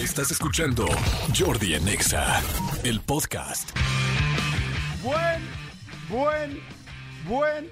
Estás escuchando Jordi en Exa, el podcast. Buen, buen, buen,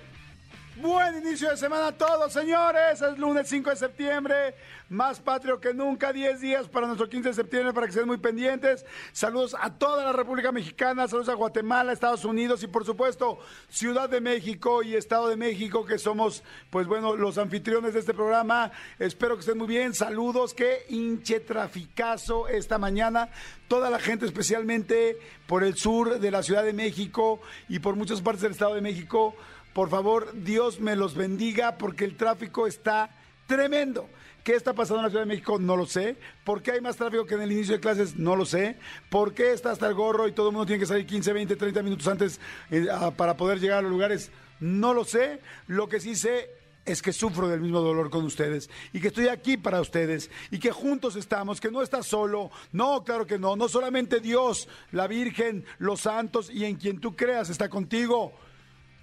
buen inicio de semana a todos, señores. Es lunes 5 de septiembre, más patrio que nunca, 10 días para nuestro 15 de septiembre, para que estén muy pendientes. Saludos a toda la República Mexicana, saludos a Guatemala, Estados Unidos y por supuesto Ciudad de México y Estado de México, que somos, pues bueno, los anfitriones de este programa. Espero que estén muy bien. Saludos, qué hinche traficazo esta mañana. Toda la gente, especialmente por el sur de la Ciudad de México y por muchas partes del Estado de México. Por favor, Dios me los bendiga porque el tráfico está tremendo. ¿Qué está pasando en la Ciudad de México? No lo sé. ¿Por qué hay más tráfico que en el inicio de clases? No lo sé. ¿Por qué está hasta el gorro y todo el mundo tiene que salir 15, 20, 30 minutos antes eh, para poder llegar a los lugares? No lo sé. Lo que sí sé es que sufro del mismo dolor con ustedes y que estoy aquí para ustedes y que juntos estamos, que no estás solo. No, claro que no. No solamente Dios, la Virgen, los santos y en quien tú creas está contigo.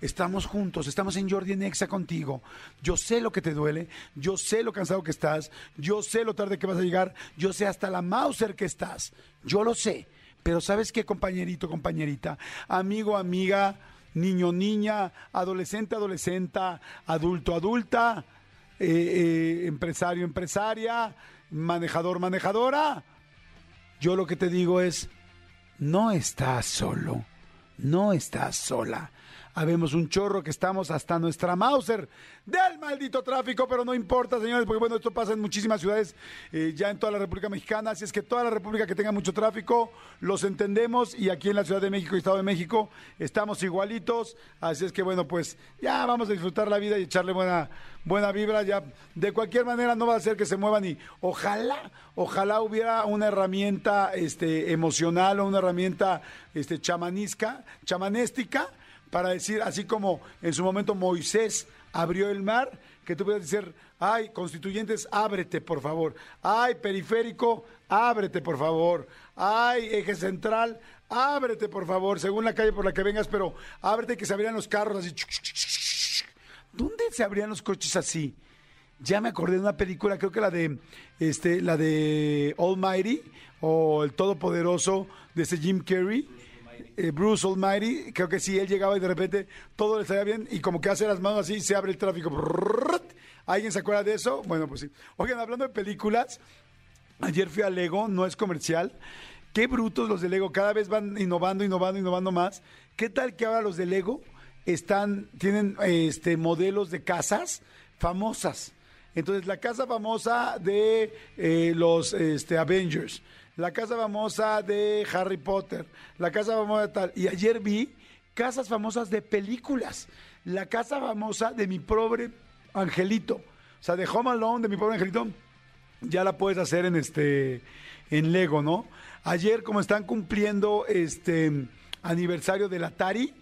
Estamos juntos, estamos en Jordi en Exa contigo. Yo sé lo que te duele, yo sé lo cansado que estás, yo sé lo tarde que vas a llegar, yo sé hasta la Mauser que estás. Yo lo sé. Pero ¿sabes qué, compañerito, compañerita? Amigo, amiga, niño, niña, adolescente, adolescenta, adulto, adulta, eh, eh, empresario, empresaria, manejador, manejadora. Yo lo que te digo es, no estás solo, no estás sola. Habemos un chorro que estamos hasta nuestra Mauser del maldito tráfico, pero no importa, señores, porque bueno, esto pasa en muchísimas ciudades, eh, ya en toda la República Mexicana, así es que toda la República que tenga mucho tráfico, los entendemos y aquí en la Ciudad de México y Estado de México estamos igualitos, así es que bueno, pues ya vamos a disfrutar la vida y echarle buena, buena vibra, ya de cualquier manera no va a ser que se muevan y ojalá, ojalá hubiera una herramienta este, emocional o una herramienta este, chamanisca, chamanéstica, para decir, así como en su momento Moisés abrió el mar, que tú puedas decir, ay, constituyentes, ábrete, por favor. Ay, periférico, ábrete, por favor. Ay, eje central, ábrete, por favor, según la calle por la que vengas, pero ábrete que se abrían los carros así. ¿Dónde se abrían los coches así? Ya me acordé de una película, creo que la de este, la de Almighty o el Todopoderoso de ese Jim Carrey. Eh, Bruce Almighty, creo que sí, él llegaba y de repente todo le salía bien y como que hace las manos así, se abre el tráfico. ¿Alguien se acuerda de eso? Bueno, pues sí. Oigan, hablando de películas, ayer fui a Lego, no es comercial. Qué brutos los de Lego, cada vez van innovando, innovando, innovando más. ¿Qué tal que ahora los de Lego están, tienen este, modelos de casas famosas? Entonces, la casa famosa de eh, los este, Avengers, la casa famosa de Harry Potter, la casa famosa de tal. Y ayer vi casas famosas de películas. La casa famosa de mi pobre angelito. O sea, de Home Alone, de mi pobre angelito, ya la puedes hacer en este en Lego, ¿no? Ayer, como están cumpliendo este aniversario del Atari,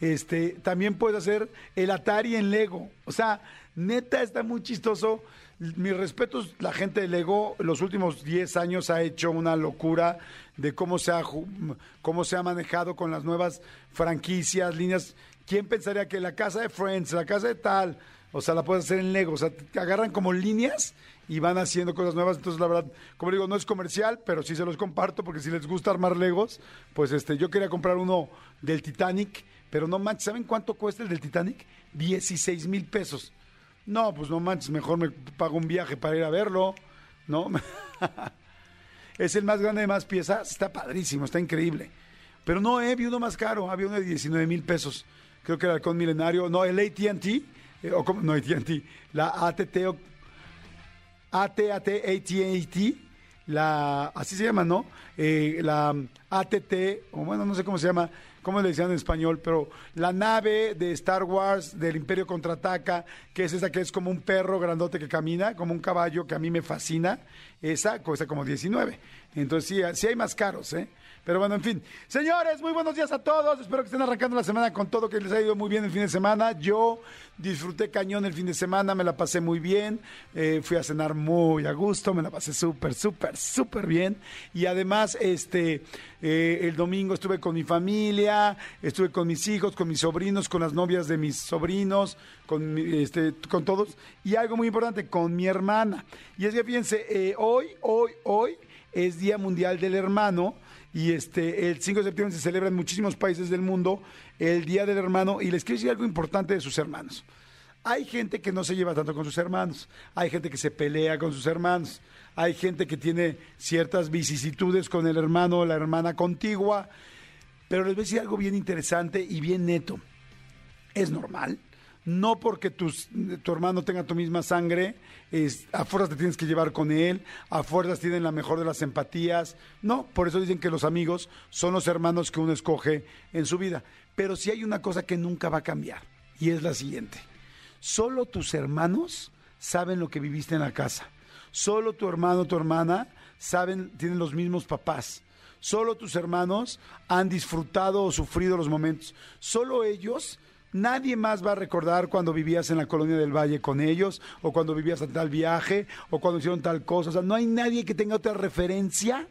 este, también puedes hacer el Atari en Lego. O sea, neta está muy chistoso. Mis respetos, la gente de Lego, los últimos 10 años ha hecho una locura de cómo se ha, cómo se ha manejado con las nuevas franquicias, líneas. ¿Quién pensaría que la casa de Friends, la casa de tal, o sea, la puedes hacer en Lego? O sea, te agarran como líneas y van haciendo cosas nuevas. Entonces, la verdad, como digo, no es comercial, pero sí se los comparto porque si les gusta armar Legos, pues este, yo quería comprar uno del Titanic, pero no manches, ¿saben cuánto cuesta el del Titanic? 16 mil pesos. No, pues no manches, mejor me pago un viaje para ir a verlo, ¿no? es el más grande de más piezas, está padrísimo, está increíble. Pero no, eh, vi uno más caro, había uno de 19 mil pesos. Creo que el halcón milenario, no, el ATT, eh, o como- no ATT, la ATT, o- AT-AT, AT-AT, la, así se llama, ¿no? Eh, la ATT, o bueno, no sé cómo se llama, cómo le decían en español, pero la nave de Star Wars del Imperio Contraataca, que es esa que es como un perro grandote que camina, como un caballo que a mí me fascina, esa cuesta como 19. Entonces sí, sí hay más caros, ¿eh? Pero bueno, en fin. Señores, muy buenos días a todos. Espero que estén arrancando la semana con todo, que les ha ido muy bien el fin de semana. Yo disfruté cañón el fin de semana, me la pasé muy bien. Eh, fui a cenar muy a gusto, me la pasé súper, súper, súper bien. Y además, este, eh, el domingo estuve con mi familia, estuve con mis hijos, con mis sobrinos, con las novias de mis sobrinos, con, este, con todos. Y algo muy importante, con mi hermana. Y es que fíjense, eh, hoy, hoy, hoy es Día Mundial del Hermano y este el 5 de septiembre se celebra en muchísimos países del mundo el Día del Hermano y les quiero decir algo importante de sus hermanos. Hay gente que no se lleva tanto con sus hermanos, hay gente que se pelea con sus hermanos, hay gente que tiene ciertas vicisitudes con el hermano o la hermana contigua, pero les voy a decir algo bien interesante y bien neto. Es normal, no porque tus- tu hermano tenga tu misma sangre, es, a fuerzas te tienes que llevar con él, a fuerzas tienen la mejor de las empatías. No, por eso dicen que los amigos son los hermanos que uno escoge en su vida. Pero sí hay una cosa que nunca va a cambiar, y es la siguiente. Solo tus hermanos saben lo que viviste en la casa. Solo tu hermano tu hermana saben, tienen los mismos papás. Solo tus hermanos han disfrutado o sufrido los momentos. Solo ellos, nadie más va a recordar cuando vivías en la colonia del Valle con ellos, o cuando vivías en tal viaje, o cuando hicieron tal cosa. O sea, no hay nadie que tenga otra referencia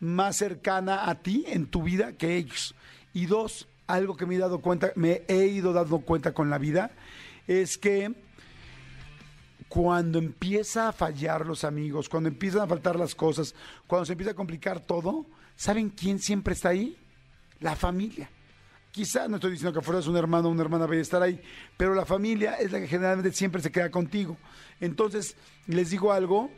más cercana a ti en tu vida que ellos. Y dos, algo que me he dado cuenta, me he ido dando cuenta con la vida, es que cuando empieza a fallar los amigos, cuando empiezan a faltar las cosas, cuando se empieza a complicar todo, ¿saben quién siempre está ahí? La familia. Quizá no estoy diciendo que fueras un hermano o una hermana vaya a estar ahí, pero la familia es la que generalmente siempre se queda contigo. Entonces, les digo algo,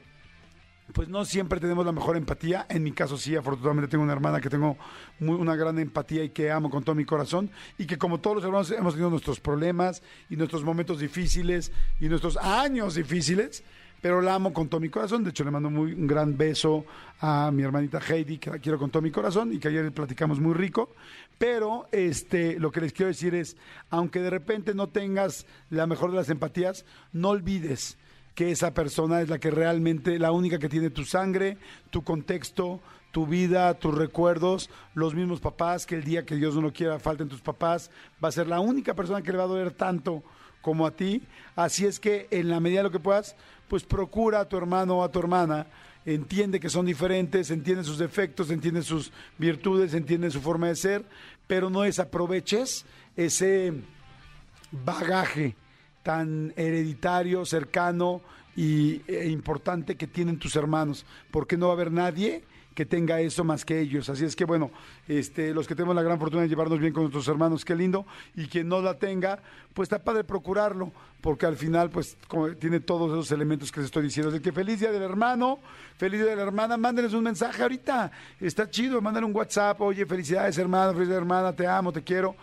pues no siempre tenemos la mejor empatía. En mi caso sí, afortunadamente tengo una hermana que tengo una gran empatía y que amo con todo mi corazón y que como todos los hermanos hemos tenido nuestros problemas y nuestros momentos difíciles y nuestros años difíciles, pero la amo con todo mi corazón. De hecho, le mando muy, un gran beso a mi hermanita Heidi, que la quiero con todo mi corazón y que ayer platicamos muy rico. Pero este, lo que les quiero decir es, aunque de repente no tengas la mejor de las empatías, no olvides que esa persona es la que realmente, la única que tiene tu sangre, tu contexto, tu vida, tus recuerdos, los mismos papás, que el día que Dios no lo quiera falten tus papás, va a ser la única persona que le va a doler tanto como a ti. Así es que en la medida de lo que puedas, pues procura a tu hermano o a tu hermana, entiende que son diferentes, entiende sus defectos, entiende sus virtudes, entiende su forma de ser, pero no desaproveches ese bagaje tan hereditario, cercano e importante que tienen tus hermanos, porque no va a haber nadie que tenga eso más que ellos. Así es que bueno, este, los que tenemos la gran fortuna de llevarnos bien con nuestros hermanos, qué lindo, y quien no la tenga, pues está padre procurarlo, porque al final pues como tiene todos esos elementos que les estoy diciendo. Así que feliz día del hermano, feliz día de la hermana, mándenles un mensaje ahorita, está chido, mándale un WhatsApp, oye, felicidades hermano, día, hermana, te amo, te quiero.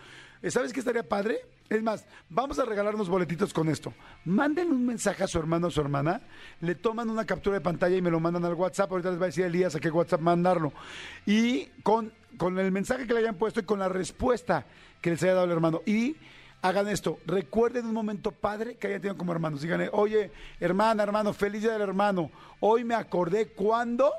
¿Sabes qué estaría padre? Es más, vamos a regalarnos boletitos con esto. Manden un mensaje a su hermano o su hermana, le toman una captura de pantalla y me lo mandan al WhatsApp. Ahorita les va a decir Elías a qué WhatsApp mandarlo. Y con, con el mensaje que le hayan puesto y con la respuesta que les haya dado el hermano. Y hagan esto, recuerden un momento padre que hayan tenido como hermanos. Díganle, oye, hermana, hermano, feliz día del hermano. Hoy me acordé cuando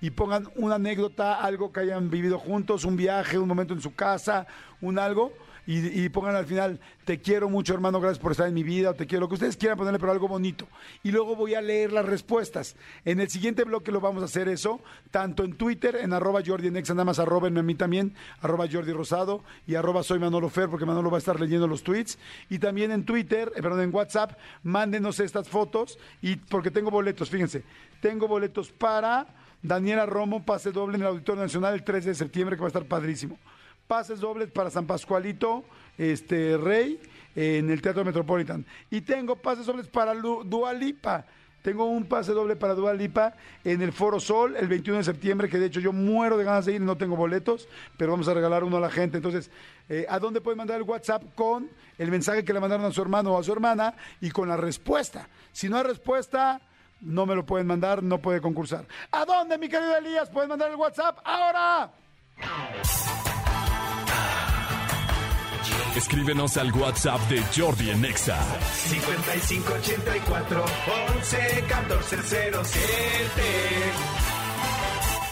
y pongan una anécdota, algo que hayan vivido juntos, un viaje, un momento en su casa, un algo, y, y pongan al final, te quiero mucho hermano, gracias por estar en mi vida, o te quiero, lo que ustedes quieran ponerle, pero algo bonito. Y luego voy a leer las respuestas. En el siguiente bloque lo vamos a hacer eso, tanto en Twitter, en arroba Jordi en Exa, nada más arrobenme a mí también, arroba Jordi Rosado, y arroba soy Manolo Fer, porque Manolo va a estar leyendo los tweets. Y también en Twitter, eh, perdón, en WhatsApp, mándenos estas fotos, y porque tengo boletos, fíjense, tengo boletos para... Daniela Romo, pase doble en el Auditorio Nacional el 13 de septiembre, que va a estar padrísimo. Pases dobles para San Pascualito, este Rey, en el Teatro Metropolitan. Y tengo pases dobles para Lu- Dua Lipa. Tengo un pase doble para Dua Lipa en el Foro Sol el 21 de septiembre, que de hecho yo muero de ganas de ir no tengo boletos, pero vamos a regalar uno a la gente. Entonces, eh, ¿a dónde pueden mandar el WhatsApp con el mensaje que le mandaron a su hermano o a su hermana y con la respuesta? Si no hay respuesta, no me lo pueden mandar, no puede concursar. ¿A dónde, mi querido Elías? Pueden mandar el WhatsApp ahora. Escríbenos al WhatsApp de Jordi en Exa. 5584 11 14 07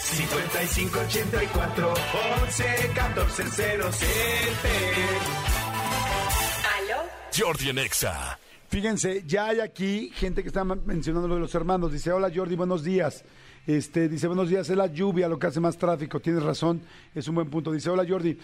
5584 11 14 07 ¿Aló? Jordi en Exa. Fíjense, ya hay aquí gente que está mencionando lo de los hermanos. Dice, hola Jordi, buenos días. Este, dice, buenos días, es la lluvia lo que hace más tráfico. Tienes razón, es un buen punto. Dice, hola Jordi,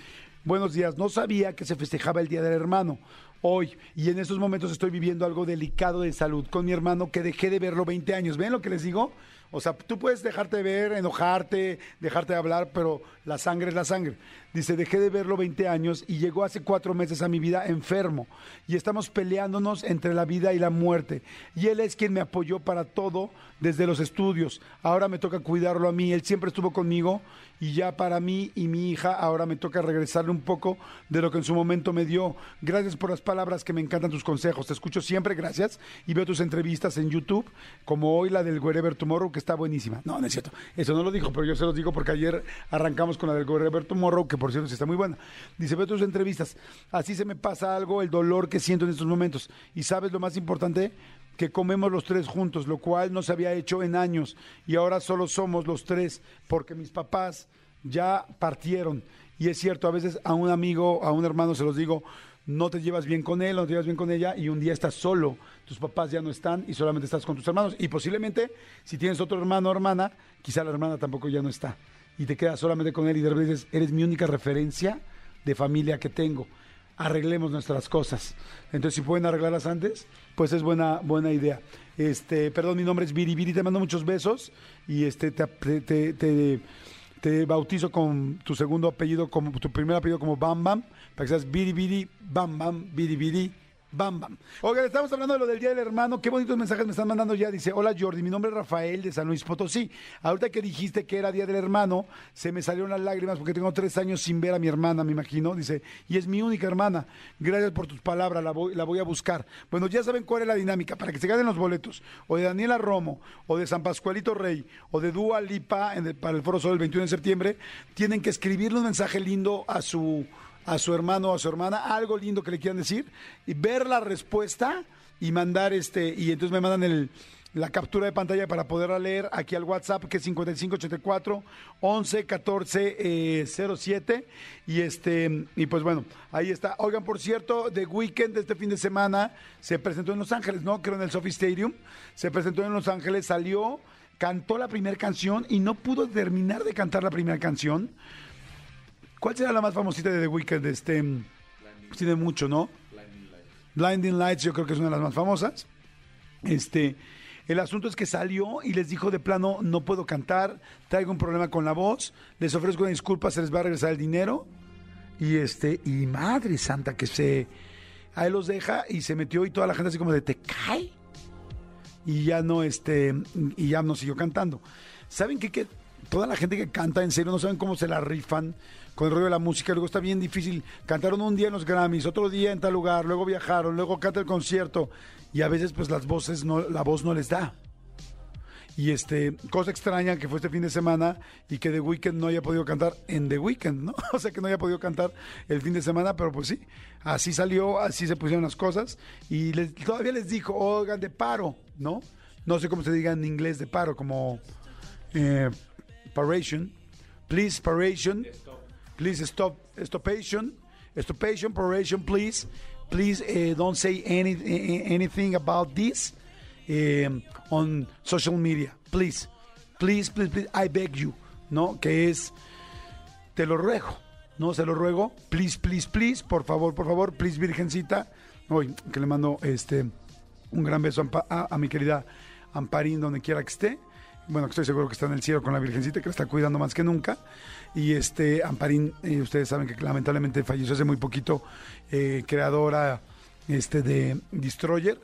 buenos días. No sabía que se festejaba el Día del Hermano hoy y en estos momentos estoy viviendo algo delicado de salud con mi hermano que dejé de verlo 20 años. ¿Ven lo que les digo? O sea, tú puedes dejarte ver, enojarte, dejarte de hablar, pero la sangre es la sangre. Dice, dejé de verlo 20 años y llegó hace cuatro meses a mi vida enfermo. Y estamos peleándonos entre la vida y la muerte. Y él es quien me apoyó para todo desde los estudios. Ahora me toca cuidarlo a mí. Él siempre estuvo conmigo y ya para mí y mi hija ahora me toca regresarle un poco de lo que en su momento me dio. Gracias por las palabras que me encantan tus consejos. Te escucho siempre, gracias. Y veo tus entrevistas en YouTube, como hoy la del Wherever Tomorrow, que está buenísima. No, no es cierto. Eso no lo dijo, pero yo se los digo porque ayer arrancamos con la del Wherever Tomorrow, que por cierto sí está muy buena. Dice, veo tus entrevistas. Así se me pasa algo, el dolor que siento en estos momentos. Y sabes lo más importante, que comemos los tres juntos, lo cual no se había hecho en años y ahora solo somos los tres porque mis papás ya partieron. Y es cierto, a veces a un amigo, a un hermano se los digo, no te llevas bien con él, no te llevas bien con ella y un día estás solo, tus papás ya no están y solamente estás con tus hermanos. Y posiblemente si tienes otro hermano o hermana, quizá la hermana tampoco ya no está y te quedas solamente con él y de repente dices, eres mi única referencia de familia que tengo arreglemos nuestras cosas. Entonces, si pueden arreglarlas antes, pues es buena, buena idea. Este, perdón, mi nombre es Viri Viri, te mando muchos besos y este te, te, te, bautizo con tu segundo apellido, como tu primer apellido como Bam Bam, para que seas Viri Viri, Bam Bam, Viri Viri, Bam Bam. Oigan, estamos hablando de lo del Día del Hermano. Qué bonitos mensajes me están mandando ya. Dice, hola Jordi, mi nombre es Rafael de San Luis Potosí. Ahorita que dijiste que era Día del Hermano, se me salieron las lágrimas porque tengo tres años sin ver a mi hermana, me imagino. Dice, y es mi única hermana. Gracias por tus palabras, la voy, la voy a buscar. Bueno, ya saben cuál es la dinámica. Para que se ganen los boletos, o de Daniela Romo, o de San Pascualito Rey, o de Dua Lipa en el- para el Foro Sol el 21 de septiembre, tienen que escribirle un mensaje lindo a su a su hermano o a su hermana, algo lindo que le quieran decir, y ver la respuesta y mandar este, y entonces me mandan el, la captura de pantalla para poderla leer aquí al WhatsApp, que es 5584 11 14 eh, 07. Y este, y pues bueno, ahí está. Oigan, por cierto, The Weekend de este fin de semana se presentó en Los Ángeles, ¿no? Creo en el Sophie Stadium. Se presentó en Los Ángeles, salió, cantó la primera canción y no pudo terminar de cantar la primera canción. ¿Cuál será la más famosita de The Weeknd? Este, pues tiene mucho, ¿no? Blinding Lights yo creo que es una de las más famosas. Este, el asunto es que salió y les dijo de plano, no puedo cantar, traigo un problema con la voz, les ofrezco una disculpa, se les va a regresar el dinero. Y este, y madre santa que se, a él los deja y se metió y toda la gente así como de, ¿te cae? y ya no este y ya no siguió cantando. ¿Saben qué? Que toda la gente que canta en serio no saben cómo se la rifan con el rollo de la música, luego está bien difícil. Cantaron un día en los Grammys, otro día en tal lugar, luego viajaron, luego canta el concierto y a veces pues las voces no la voz no les da. Y este, cosa extraña que fue este fin de semana y que The Weeknd no haya podido cantar en The Weeknd, ¿no? O sea, que no haya podido cantar el fin de semana, pero pues sí, así salió, así se pusieron las cosas. Y todavía les dijo, oigan, de paro, ¿no? No sé cómo se diga en inglés de paro, como eh, paration. Please, paration. Please stop, stopation. Stopation, paration, please. Please eh, don't say any, eh, anything about this eh, on social media. Please, please, please, please, I beg you, ¿no? Que es, te lo ruego, ¿no? Se lo ruego, please, please, please, por favor, por favor, please, virgencita. Hoy, que le mando este, un gran beso a- a mi querida Amparín, donde quiera que esté. Bueno, que estoy seguro que está en el cielo con la Virgencita, que la está cuidando más que nunca. Y este, Amparín, eh, ustedes saben que lamentablemente falleció hace muy poquito, eh, creadora este, de Destroyer,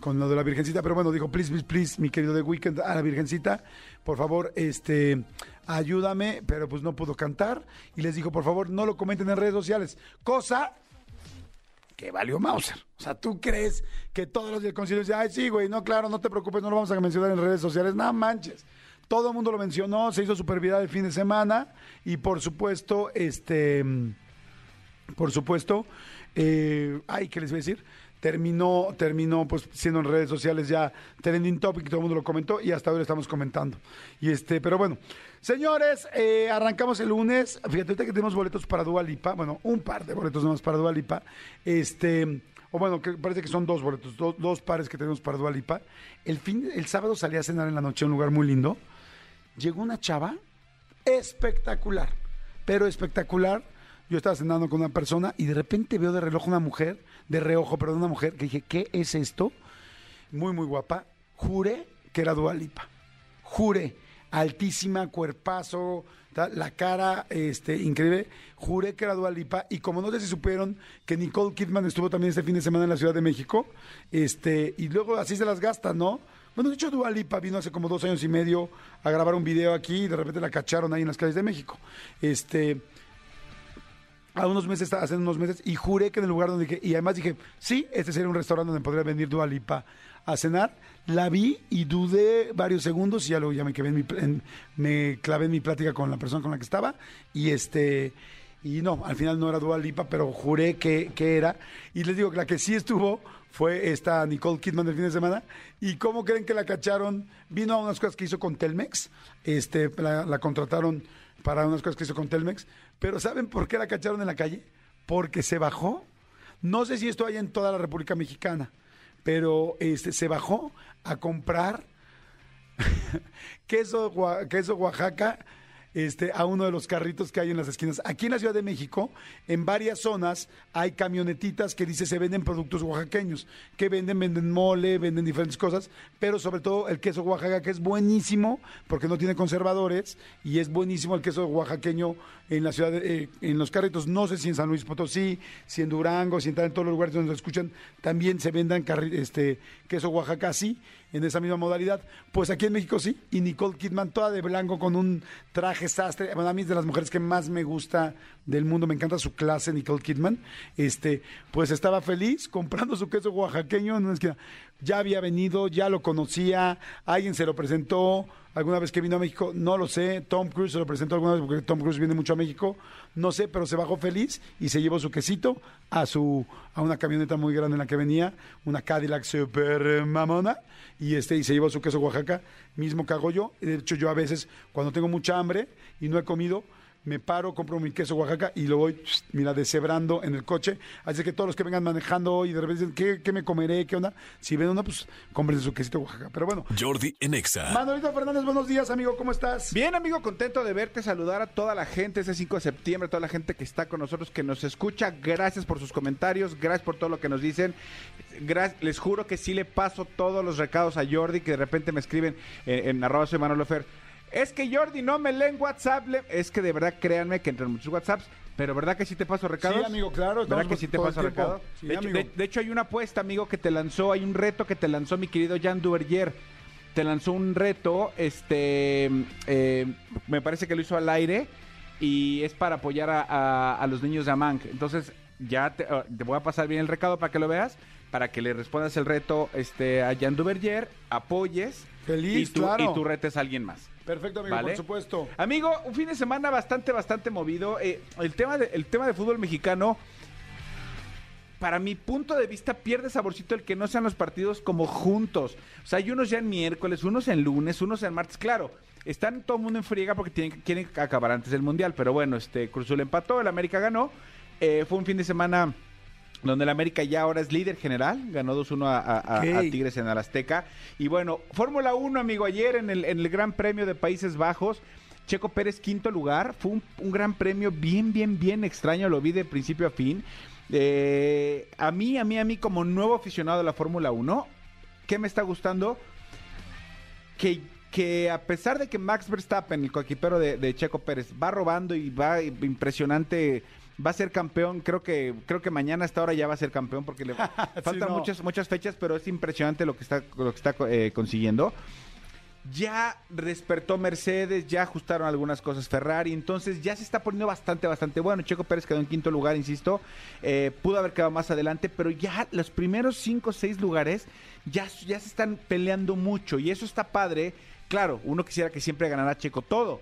con lo de la Virgencita. Pero bueno, dijo, please, please, please, mi querido de Weekend, a la Virgencita, por favor, este, ayúdame, pero pues no pudo cantar. Y les dijo, por favor, no lo comenten en redes sociales. Cosa que valió Mauser. O sea, ¿tú crees que todos los del concilio dicen, ay, sí, güey, no, claro, no te preocupes, no lo vamos a mencionar en redes sociales? No manches. Todo el mundo lo mencionó, se hizo super viral el fin de semana y por supuesto, este, por supuesto, eh, ay, ¿qué les voy a decir? Terminó, terminó pues siendo en redes sociales ya trending topic, todo el mundo lo comentó y hasta hoy lo estamos comentando. Y este, pero bueno, señores, eh, arrancamos el lunes. Fíjate que tenemos boletos para Dua Lipa, bueno, un par de boletos nomás para Dua Lipa. Este, o bueno, parece que son dos boletos, do- dos pares que tenemos para Dua Lipa. El fin, el sábado salí a cenar en la noche a un lugar muy lindo. Llegó una chava espectacular, pero espectacular. Yo estaba cenando con una persona y de repente veo de reloj una mujer, de reojo, pero una mujer, que dije, ¿qué es esto? Muy, muy guapa. Juré que era Dua Lipa. juré, altísima, cuerpazo, la cara este, increíble, juré que era Dua Lipa y como no sé si supieron que Nicole Kidman estuvo también este fin de semana en la Ciudad de México, este, y luego así se las gasta, ¿no? Bueno, de hecho Dua Lipa vino hace como dos años y medio a grabar un video aquí y de repente la cacharon ahí en las calles de México. Este, a unos meses, hace unos meses, y juré que en el lugar donde dije, y además dije, sí, este sería un restaurante donde podría venir Dua Lipa a cenar. La vi y dudé varios segundos y ya luego ya me, en mi, en- me clavé en mi plática con la persona con la que estaba y este... Y no, al final no era Dua Lipa, pero juré que, que era. Y les digo que la que sí estuvo fue esta Nicole Kidman del fin de semana. ¿Y cómo creen que la cacharon? Vino a unas cosas que hizo con Telmex. Este, la, la contrataron para unas cosas que hizo con Telmex. Pero ¿saben por qué la cacharon en la calle? Porque se bajó. No sé si esto hay en toda la República Mexicana, pero este, se bajó a comprar queso, queso Oaxaca este, a uno de los carritos que hay en las esquinas. Aquí en la Ciudad de México, en varias zonas, hay camionetitas que dice se venden productos oaxaqueños, que venden, venden mole, venden diferentes cosas, pero sobre todo el queso Oaxaca, que es buenísimo porque no tiene conservadores y es buenísimo el queso oaxaqueño en la ciudad, de- eh, en los carritos. No sé si en San Luis Potosí, si en Durango, si en, en todos los lugares donde lo escuchan, también se vendan este, queso Oaxaca así, en esa misma modalidad. Pues aquí en México sí, y Nicole Kidman toda de blanco con un traje sastre. Bueno, a mí es de las mujeres que más me gusta del mundo, me encanta su clase, Nicole Kidman. Este, pues estaba feliz comprando su queso oaxaqueño en una esquina. Ya había venido, ya lo conocía, alguien se lo presentó. Alguna vez que vino a México, no lo sé. Tom Cruise se lo presentó alguna vez porque Tom Cruise viene mucho a México. No sé, pero se bajó feliz y se llevó su quesito a su a una camioneta muy grande en la que venía, una Cadillac super mamona y este y se llevó su queso Oaxaca, mismo que hago yo. De hecho, yo a veces cuando tengo mucha hambre y no he comido, me paro, compro mi queso Oaxaca y lo voy, mira, deshebrando en el coche. Así que todos los que vengan manejando hoy y de repente dicen, ¿qué, qué me comeré? ¿Qué onda? Si ven una, pues cómprense su quesito Oaxaca. Pero bueno, Jordi en Exa. Manolito Fernández, buenos días, amigo, ¿cómo estás? Bien, amigo, contento de verte, saludar a toda la gente ese 5 de septiembre, toda la gente que está con nosotros, que nos escucha. Gracias por sus comentarios, gracias por todo lo que nos dicen. Gra- les juro que sí le paso todos los recados a Jordi, que de repente me escriben en, en arroba soy Manolo Fer. Es que Jordi no me leen WhatsApp. le-". Es que de verdad, créanme que entre muchos WhatsApps, pero ¿verdad que sí te paso recados? Sí, amigo, claro, ¿Verdad que sí te paso recados? Sí, de, hecho, amigo. de- de hecho, hay una apuesta, amigo, que te lanzó, hay un reto que te lanzó mi querido Jan Duvergier. Te lanzó un reto, este, eh, me parece que lo hizo al aire y es para apoyar a, a- a los niños de Amang. Entonces, ya te, eh, te voy a pasar bien el recado para que lo veas, para que le respondas el reto este, a Jan Duvergier, apoyes Feliz, y tú, claro. y tú retes a alguien más. Perfecto, amigo, ¿Vale? por supuesto. Amigo, un fin de semana bastante, bastante movido. Eh, el, tema de, el tema de fútbol mexicano, para mi punto de vista, pierde saborcito el que no sean los partidos como juntos. O sea, hay unos ya en miércoles, unos en lunes, unos en martes. Claro, están todo el mundo en friega porque tienen, quieren acabar antes del Mundial. Pero bueno, este Cruzul empató, el América ganó. Eh, fue un fin de semana donde el América ya ahora es líder general, ganó 2-1 a. Tigres en el Azteca. Y bueno, Fórmula 1, amigo, ayer en el, en el Gran Premio de Países Bajos, Checo Pérez quinto lugar, fue un, un gran premio bien, bien, bien extraño, lo vi de principio a fin. Eh, a mí, a mí, a mí como nuevo aficionado de la Fórmula 1, ¿qué me está gustando? que, que a pesar de que Max Verstappen, el coequipero de, de Checo Pérez, va robando y va impresionante, va a ser campeón, creo que creo que mañana a esta hora ya va a ser campeón porque le faltan no. muchas muchas fechas, pero es impresionante lo que está lo que está eh, consiguiendo. Ya despertó Mercedes, ya ajustaron algunas cosas Ferrari, entonces ya se está poniendo bastante, bastante bueno. Checo Pérez quedó en quinto lugar, insisto, eh, pudo haber quedado más adelante, pero ya los primeros cinco o seis lugares ya, ya se están peleando mucho y eso está padre. Claro, uno quisiera que siempre ganara Checo todo,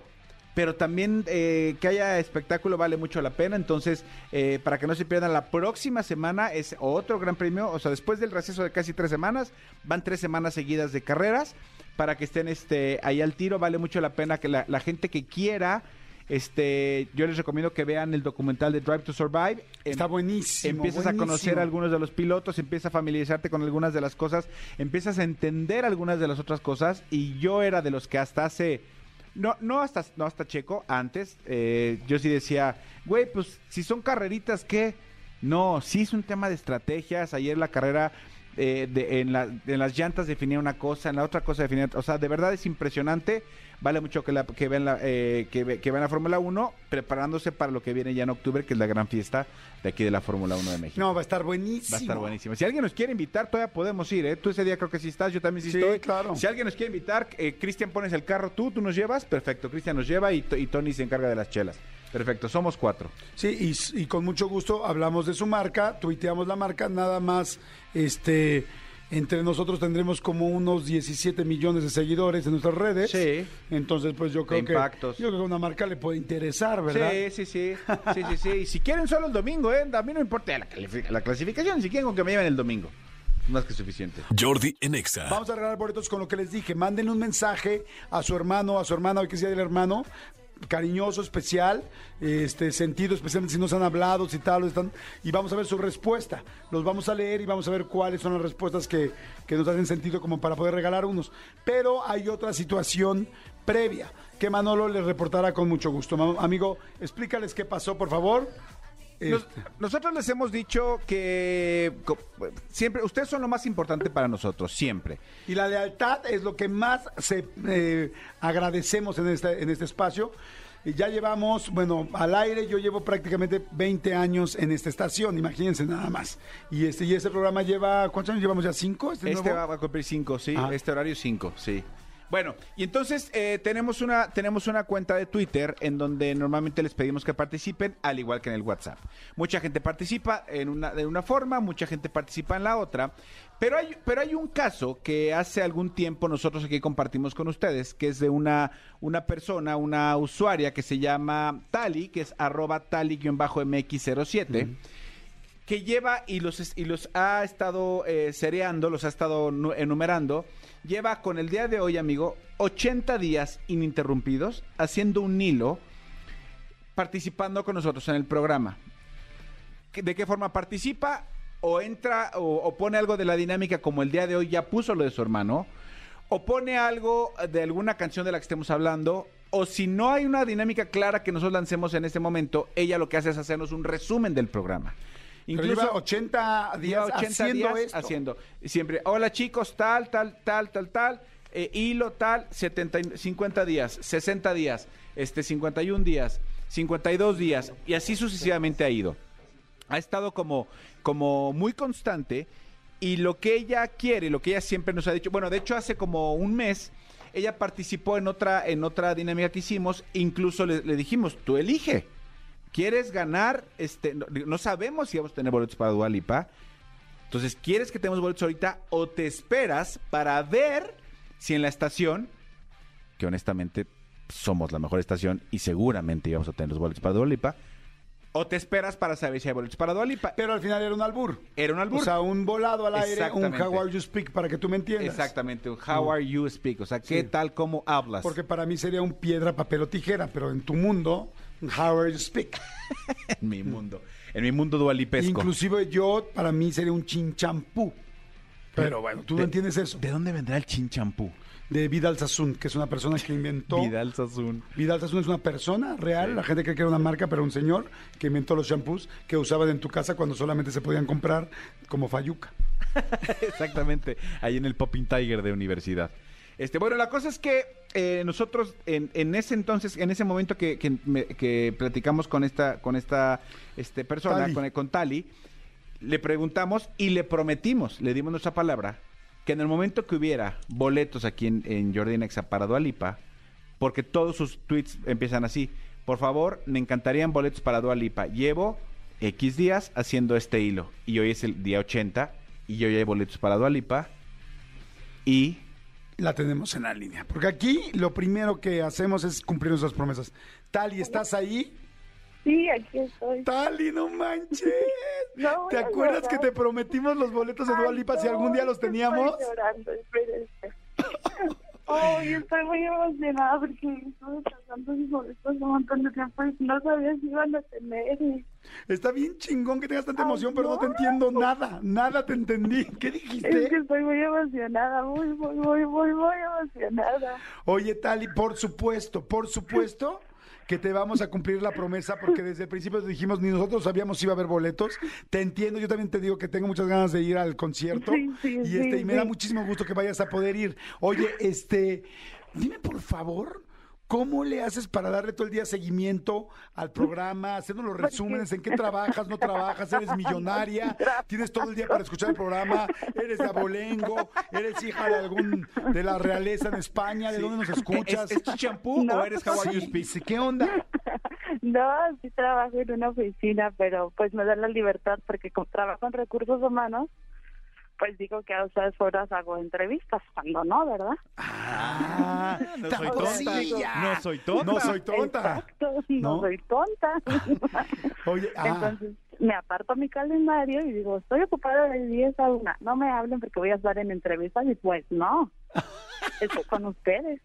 pero también eh, que haya espectáculo vale mucho la pena. Entonces, eh, para que no se pierdan, la próxima semana es otro gran premio. O sea, después del receso de casi tres semanas, van tres semanas seguidas de carreras para que estén este, ahí al tiro. Vale mucho la pena que la, la gente que quiera. Este, yo les recomiendo que vean el documental de Drive to Survive. Está Em- buenísimo. Empiezas a conocer a algunos de los pilotos, empiezas a familiarizarte con algunas de las cosas, empiezas a entender algunas de las otras cosas y yo era de los que hasta hace no no hasta no hasta Checo antes eh, yo sí decía güey pues si son carreritas qué no sí es un tema de estrategias ayer la carrera eh, de- en, la- en las llantas definía una cosa, en la otra cosa definía otra. O sea, de verdad es impresionante. Vale mucho que, la, que, vean la, eh, que, que vean la Fórmula 1, preparándose para lo que viene ya en octubre, que es la gran fiesta de aquí de la Fórmula 1 de México. No, va a estar buenísimo. Va a estar buenísimo. Si alguien nos quiere invitar, todavía podemos ir, ¿eh? Tú ese día creo que sí estás, yo también sí, Sí, estoy. claro. Si alguien nos quiere invitar, eh, Cristian pones el carro tú, tú nos llevas, perfecto. Cristian nos lleva y, y Tony se encarga de las chelas. Perfecto, somos cuatro. Sí, y, con mucho gusto hablamos de su marca, tuiteamos la marca, nada más, este, entre nosotros tendremos como unos 17 millones de seguidores en nuestras redes. Sí. Entonces, pues yo creo que impactos. yo creo que a una marca le puede interesar, ¿verdad? Sí, sí, sí. Sí, sí, sí. Y si quieren solo el domingo, ¿eh? A mí no importa la, clasificación, si quieren con que me lleven el domingo. Más que suficiente. Jordi en Exa. Vamos a regalar boletos con lo que les dije. Manden un mensaje a su hermano, a su hermana, hoy que sea del hermano, cariñoso, especial, este sentido, especialmente si no se han hablado, si tal, están, y vamos a ver su respuesta. Los vamos a leer y vamos a ver cuáles son las respuestas que, que nos hacen sentido como para poder regalar unos. Pero hay otra situación previa que Manolo les reportará con mucho gusto. Amigo, explícales qué pasó, por favor. Nos- Este, nosotros les hemos dicho que siempre, ustedes son lo más importante para nosotros, siempre. Y la lealtad es lo que más se, eh, agradecemos en este, en este espacio. Y ya llevamos, bueno, al aire yo llevo prácticamente 20 años en esta estación, imagínense nada más. Y este, y este programa lleva, ¿cuántos años llevamos ya? ¿Cinco? ¿Este, Este nuevo? va a cumplir cinco, sí. Ah. Este horario cinco, sí. Bueno, y entonces eh, tenemos una tenemos una cuenta de Twitter en donde normalmente les pedimos que participen, al igual que en el WhatsApp. Mucha gente participa en una de una forma, mucha gente participa en la otra, pero hay pero hay un caso que hace algún tiempo nosotros aquí compartimos con ustedes, que es de una una persona, una usuaria que se llama Tali, que es arroba tali-mx07 que lleva y los, y los ha estado eh, cereando, los ha estado nu- enumerando, lleva con el día de hoy, amigo, 80 días ininterrumpidos haciendo un hilo, participando con nosotros en el programa. ¿Qué- ¿De qué forma participa? O entra o, o pone algo de la dinámica como el día de hoy ya puso lo de su hermano, o pone algo de alguna canción de la que estemos hablando, o si no hay una dinámica clara que nosotros lancemos en este momento, ella lo que hace es hacernos un resumen del programa. Lleva 80 días Lleva 80 haciendo días esto. haciendo. Siempre, hola chicos, tal, tal, tal, tal, tal, eh, hilo tal, 70, y- 50 días, 60 días, este 51 días, 52 días, y así sucesivamente ha ido. Ha estado como, como muy constante y lo que ella quiere, lo que ella siempre nos ha dicho, bueno, de hecho hace como un mes ella participó en otra, en otra dinámica que hicimos, incluso le, le dijimos, tú elige. ¿Quieres ganar? Este, no, no sabemos si vamos a tener boletos para Dualipa. Entonces, ¿quieres que tengamos boletos ahorita o te esperas para ver si en la estación, que honestamente somos la mejor estación y seguramente íbamos a tener los boletos para Dualipa, o te esperas para saber si hay boletos para Dualipa? Pero al final era un albur. Era un albur. O sea, un volado al aire, un how are you speak, para que tú me entiendas. Exactamente, un how are you speak, o sea, ¿qué Sí. tal, cómo hablas? Porque para mí sería un piedra, papel o tijera, pero en tu mundo, un how are you speak. en mi mundo, en mi mundo dualipesco. Inclusive yo, para mí sería un chinchampú. Pero bueno, tú no de- entiendes eso. ¿De dónde vendrá el chinchampú? De Vidal Sassoon, que es una persona que inventó... Vidal Sassoon. Vidal Sassoon es una persona real, la gente cree que era una marca, pero un señor que inventó los shampoos que usaban en tu casa cuando solamente se podían comprar como Fayuca. Exactamente, ahí en el Popping Tiger de universidad. Este, bueno, la cosa es que eh, nosotros en, en ese entonces, en ese momento que, que me- que platicamos con esta, con esta este, persona, Tali. Con, con Tali, le preguntamos y le prometimos, le dimos nuestra palabra, que en el momento que hubiera boletos aquí en, en Jordi Nexa para Dualipa, porque todos sus tweets empiezan así, por favor, me encantarían boletos para Dualipa. Llevo X días haciendo este hilo y hoy es el día 80 y hoy hay boletos para Dualipa y La tenemos en la línea. Porque aquí lo primero que hacemos es cumplir nuestras promesas. Tali, ¿estás ahí? Sí, aquí estoy. Tali, no manches. No, ¿Te acuerdas que te prometimos los boletos de Dua Lipa si algún día los teníamos? Estoy llorando, espérense. Ay, estoy muy emocionada porque estuve tratando un montón de tiempo y no sabía si iban a tener. Está bien chingón que tengas tanta Ay, emoción, pero no te entiendo nada. Nada te entendí. ¿Qué Es que dijiste? estoy muy emocionada, muy, muy, muy, muy, muy emocionada. Oye, Tali, por supuesto, por supuesto que te vamos a cumplir la promesa porque desde el principio te dijimos ni nosotros sabíamos si iba a haber boletos. Te entiendo, yo también te digo que tengo muchas ganas de ir al concierto Sí, sí, y sí, este y me da muchísimo gusto que vayas a poder ir. Oye, este, dime por favor, ¿Cómo le haces para darle todo el día seguimiento al programa, haciendo los resúmenes, en qué trabajas, no trabajas, eres millonaria, tienes todo el día para escuchar el programa, eres de abolengo, eres hija de algún, de la realeza en España, ¿de dónde nos escuchas? ¿Es, es champú No. o eres How You Sí, ¿Qué onda? No, sí trabajo en una oficina, pero pues me da la libertad porque trabajo en recursos humanos, pues digo que a esas horas hago entrevistas, cuando no, ¿verdad? Ah, no soy tonta. No soy tonta. No soy tonta. Exacto, no, ¿No? soy tonta. Oye, ah, Entonces me aparto mi calendario y digo, estoy ocupada de 10 a 1, no me hablen porque voy a estar en entrevistas y pues no, estoy con ustedes.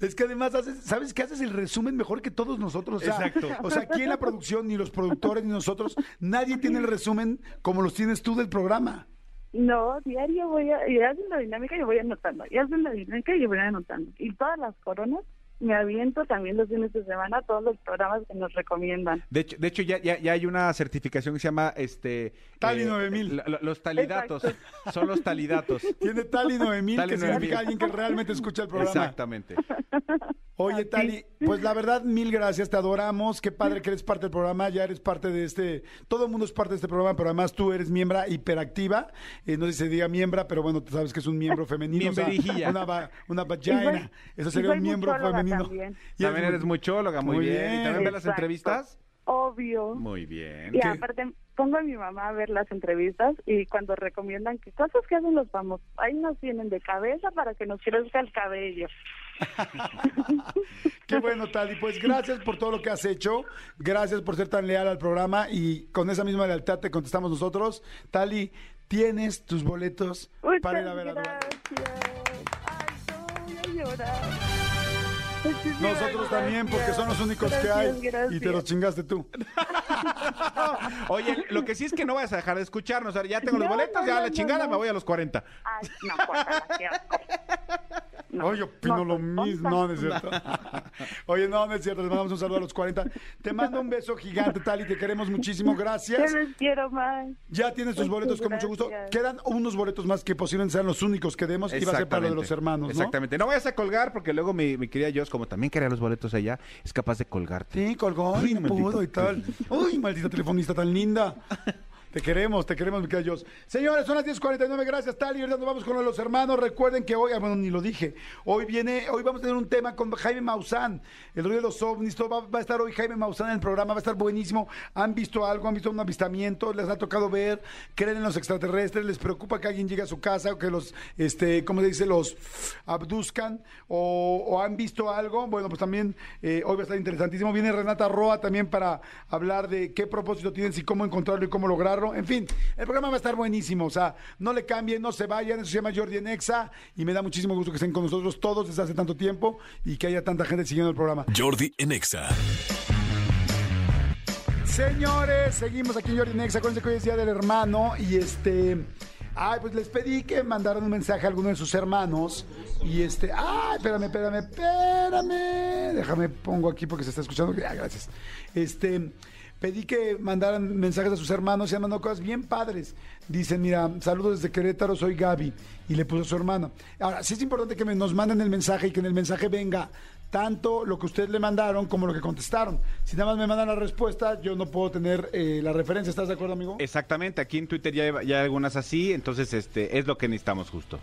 es que además haces, ¿sabes qué haces el resumen mejor que todos nosotros? O sea, Exacto. O sea, aquí en la producción, ni los productores, ni nosotros, nadie tiene el resumen como los tienes tú del programa. No, diario voy a, y hacen la dinámica y voy anotando, y hacen la dinámica y voy anotando. Y todas las coronas me aviento también los fines de semana todos los programas que nos recomiendan. De hecho, de hecho ya, ya, ya hay una certificación que se llama este Tali 9000. la- la- Los talidatos. Son los talidatos. Tiene Tali 9000, Tali que 9000. significa alguien que realmente escucha el programa. Exactamente. Oye, Tali, pues la verdad, mil gracias, te adoramos. Qué padre que eres parte del programa, ya eres parte de este. Todo el mundo es parte de este programa, pero además tú eres miembro hiperactiva. Eh, no sé si se diga miembro, pero bueno, tú sabes que es un miembro femenino. o sea, Miemberijilla. una, va- una vagina. Eso sería un miembro muchóloga femenino. también. Y También eres muchóloga, muy, Muy bien. bien. ¿Y también ves las entrevistas? Obvio. Muy bien. Y ¿Qué? aparte pongo a mi mamá a ver las entrevistas y cuando recomiendan que cosas que hacen los famosos, ahí nos tienen de cabeza para que nos crezca el cabello. Qué bueno, Tali. Pues gracias por todo lo que has hecho. Gracias por ser tan leal al programa y con esa misma lealtad te contestamos nosotros. Tali, tienes tus boletos Muchas para ir a ver a. Ay, no, voy a llorar. Muchísimas Nosotros también, porque son los únicos que hay. Gracias. Y te los chingaste tú. Oye, lo que sí es que no vas a dejar de escucharnos. Ya tengo los No, boletos, no, ya no, la no, chingada no. me voy a los 40. Ay, no. No, Oye, opino no lo mismo. No, no es cierto. Oye, no, no es cierto. Les mandamos un saludo a los 40. Te mando un beso gigante, Tali. Te queremos muchísimo. Gracias. Yo les quiero más. Ya tienes tus boletos con mucho gusto. Quedan unos boletos más que posiblemente sean los únicos que demos. Y va a ser para lo de los hermanos, ¿no? Exactamente. No vayas a colgar porque luego mi, mi querida Jos, como también quería los boletos allá, es capaz de colgarte. Sí, colgó y pudo y tal. Uy, maldita telefonista tan linda. Te queremos, te queremos, mi querida Jos. Señores, son las 10.49, gracias, Tali. Ahorita nos vamos con los hermanos. Recuerden que hoy, ah, bueno, ni lo dije, hoy viene, hoy vamos a tener un tema con Jaime Maussan, el ruido de los ovnis. va, a estar hoy Jaime Maussan en el programa, va a estar buenísimo. ¿Han visto algo? ¿Han visto un avistamiento? ¿Les ha tocado ver? ¿Creen en los extraterrestres? ¿Les preocupa que alguien llegue a su casa o que los, este, ¿cómo se dice? Los abduzcan? ¿O, han visto algo? Bueno, pues también eh, hoy va a estar interesantísimo. Viene Renata Roa también para hablar de qué propósito tienen y cómo encontrarlo y cómo lograrlo. En fin, el programa va a estar buenísimo. O sea, no le cambien, no se vayan. Eso se llama Jordi en Exa y me da muchísimo gusto que estén con nosotros todos desde hace tanto tiempo y que haya tanta gente siguiendo el programa. Jordi en Exa. Señores, seguimos aquí en Jordi Nexa. Acuérdense que hoy es Día del Hermano y este... Ay, pues les pedí que mandaran un mensaje a alguno de sus hermanos y este... Ay, espérame, espérame, espérame. Déjame, pongo aquí porque se está escuchando. Ya, gracias. Este... Pedí que mandaran mensajes a sus hermanos y han mandado cosas bien padres. Dicen, mira, saludos desde Querétaro, soy Gaby. Y le puso a su hermana. Ahora, sí es importante que nos manden el mensaje y que en el mensaje venga tanto lo que ustedes le mandaron como lo que contestaron. Si nada más me mandan la respuesta, yo no puedo tener eh, la referencia. ¿Estás de acuerdo, amigo? Exactamente, aquí en Twitter ya hay, ya hay algunas así, entonces este es lo que necesitamos justo.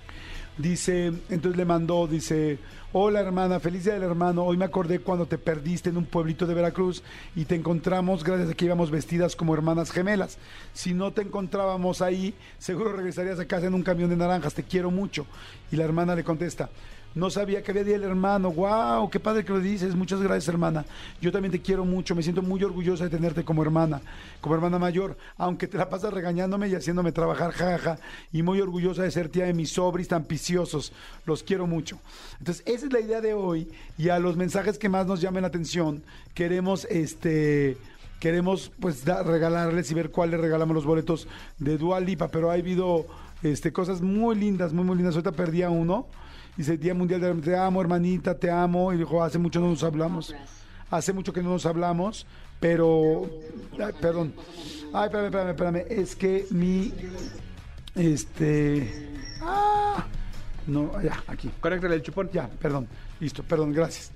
Dice, entonces le mandó, dice, hola hermana, feliz día del hermano, hoy me acordé cuando te perdiste en un pueblito de Veracruz y te encontramos gracias a que íbamos vestidas como hermanas gemelas. Si no te encontrábamos ahí, seguro regresarías a casa en un camión de naranjas, te quiero mucho. Y la hermana le contesta, no sabía que había día del hermano, wow, qué padre que lo dices, muchas gracias hermana. Yo también te quiero mucho, me siento muy orgullosa de tenerte como hermana, como hermana mayor, aunque te la pasas regañándome y haciéndome trabajar, jaja, y muy orgullosa de ser tía de mis sobris tan viciosos, los quiero mucho. Entonces, esa es la idea de hoy, y a los mensajes que más nos llamen la atención, queremos este queremos pues regalarles y ver cuál le regalamos los boletos de Dua Lipa, pero ha habido este, cosas muy lindas, muy, muy lindas. Ahorita perdí a uno. Dice, Día Mundial de Te amo, hermanita, te amo. Y dijo, hace mucho no nos hablamos. hace mucho que no nos hablamos, pero, ay, perdón, ay, espérame, espérame, espérame, es que mi, este, ah, no, ya, aquí. Conéctale el chupón. Ya, perdón, listo, perdón, gracias.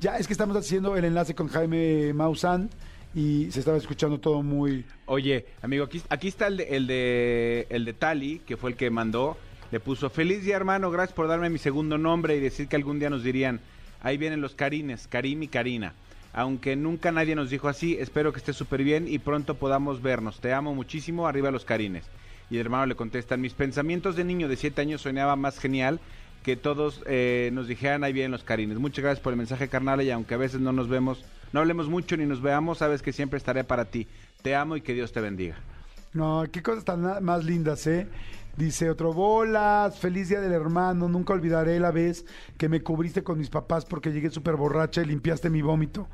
Ya, es que estamos haciendo el enlace con Jaime Maussan y se estaba escuchando todo muy... Oye, amigo, aquí, aquí está el de, el de el de Tali, que fue el que mandó. Le puso, feliz día hermano, gracias por darme mi segundo nombre y decir que algún día nos dirían, ahí vienen los Karines, Karim y Karina. Aunque nunca nadie nos dijo así, espero que esté súper bien y pronto podamos vernos. Te amo muchísimo, arriba los Karines. Y el hermano le contesta, mis pensamientos de niño de 7 años soñaba más genial que todos eh, nos dijeran ahí vienen los Karines. Muchas gracias por el mensaje, carnal, y aunque a veces no nos vemos, no hablemos mucho ni nos veamos, sabes que siempre estaré para ti. Te amo y que Dios te bendiga. No, qué cosas tan más lindas, ¿eh? Dice otro, bolas, feliz día del hermano, nunca olvidaré la vez que me cubriste con mis papás porque llegué súper borracha y limpiaste mi vómito.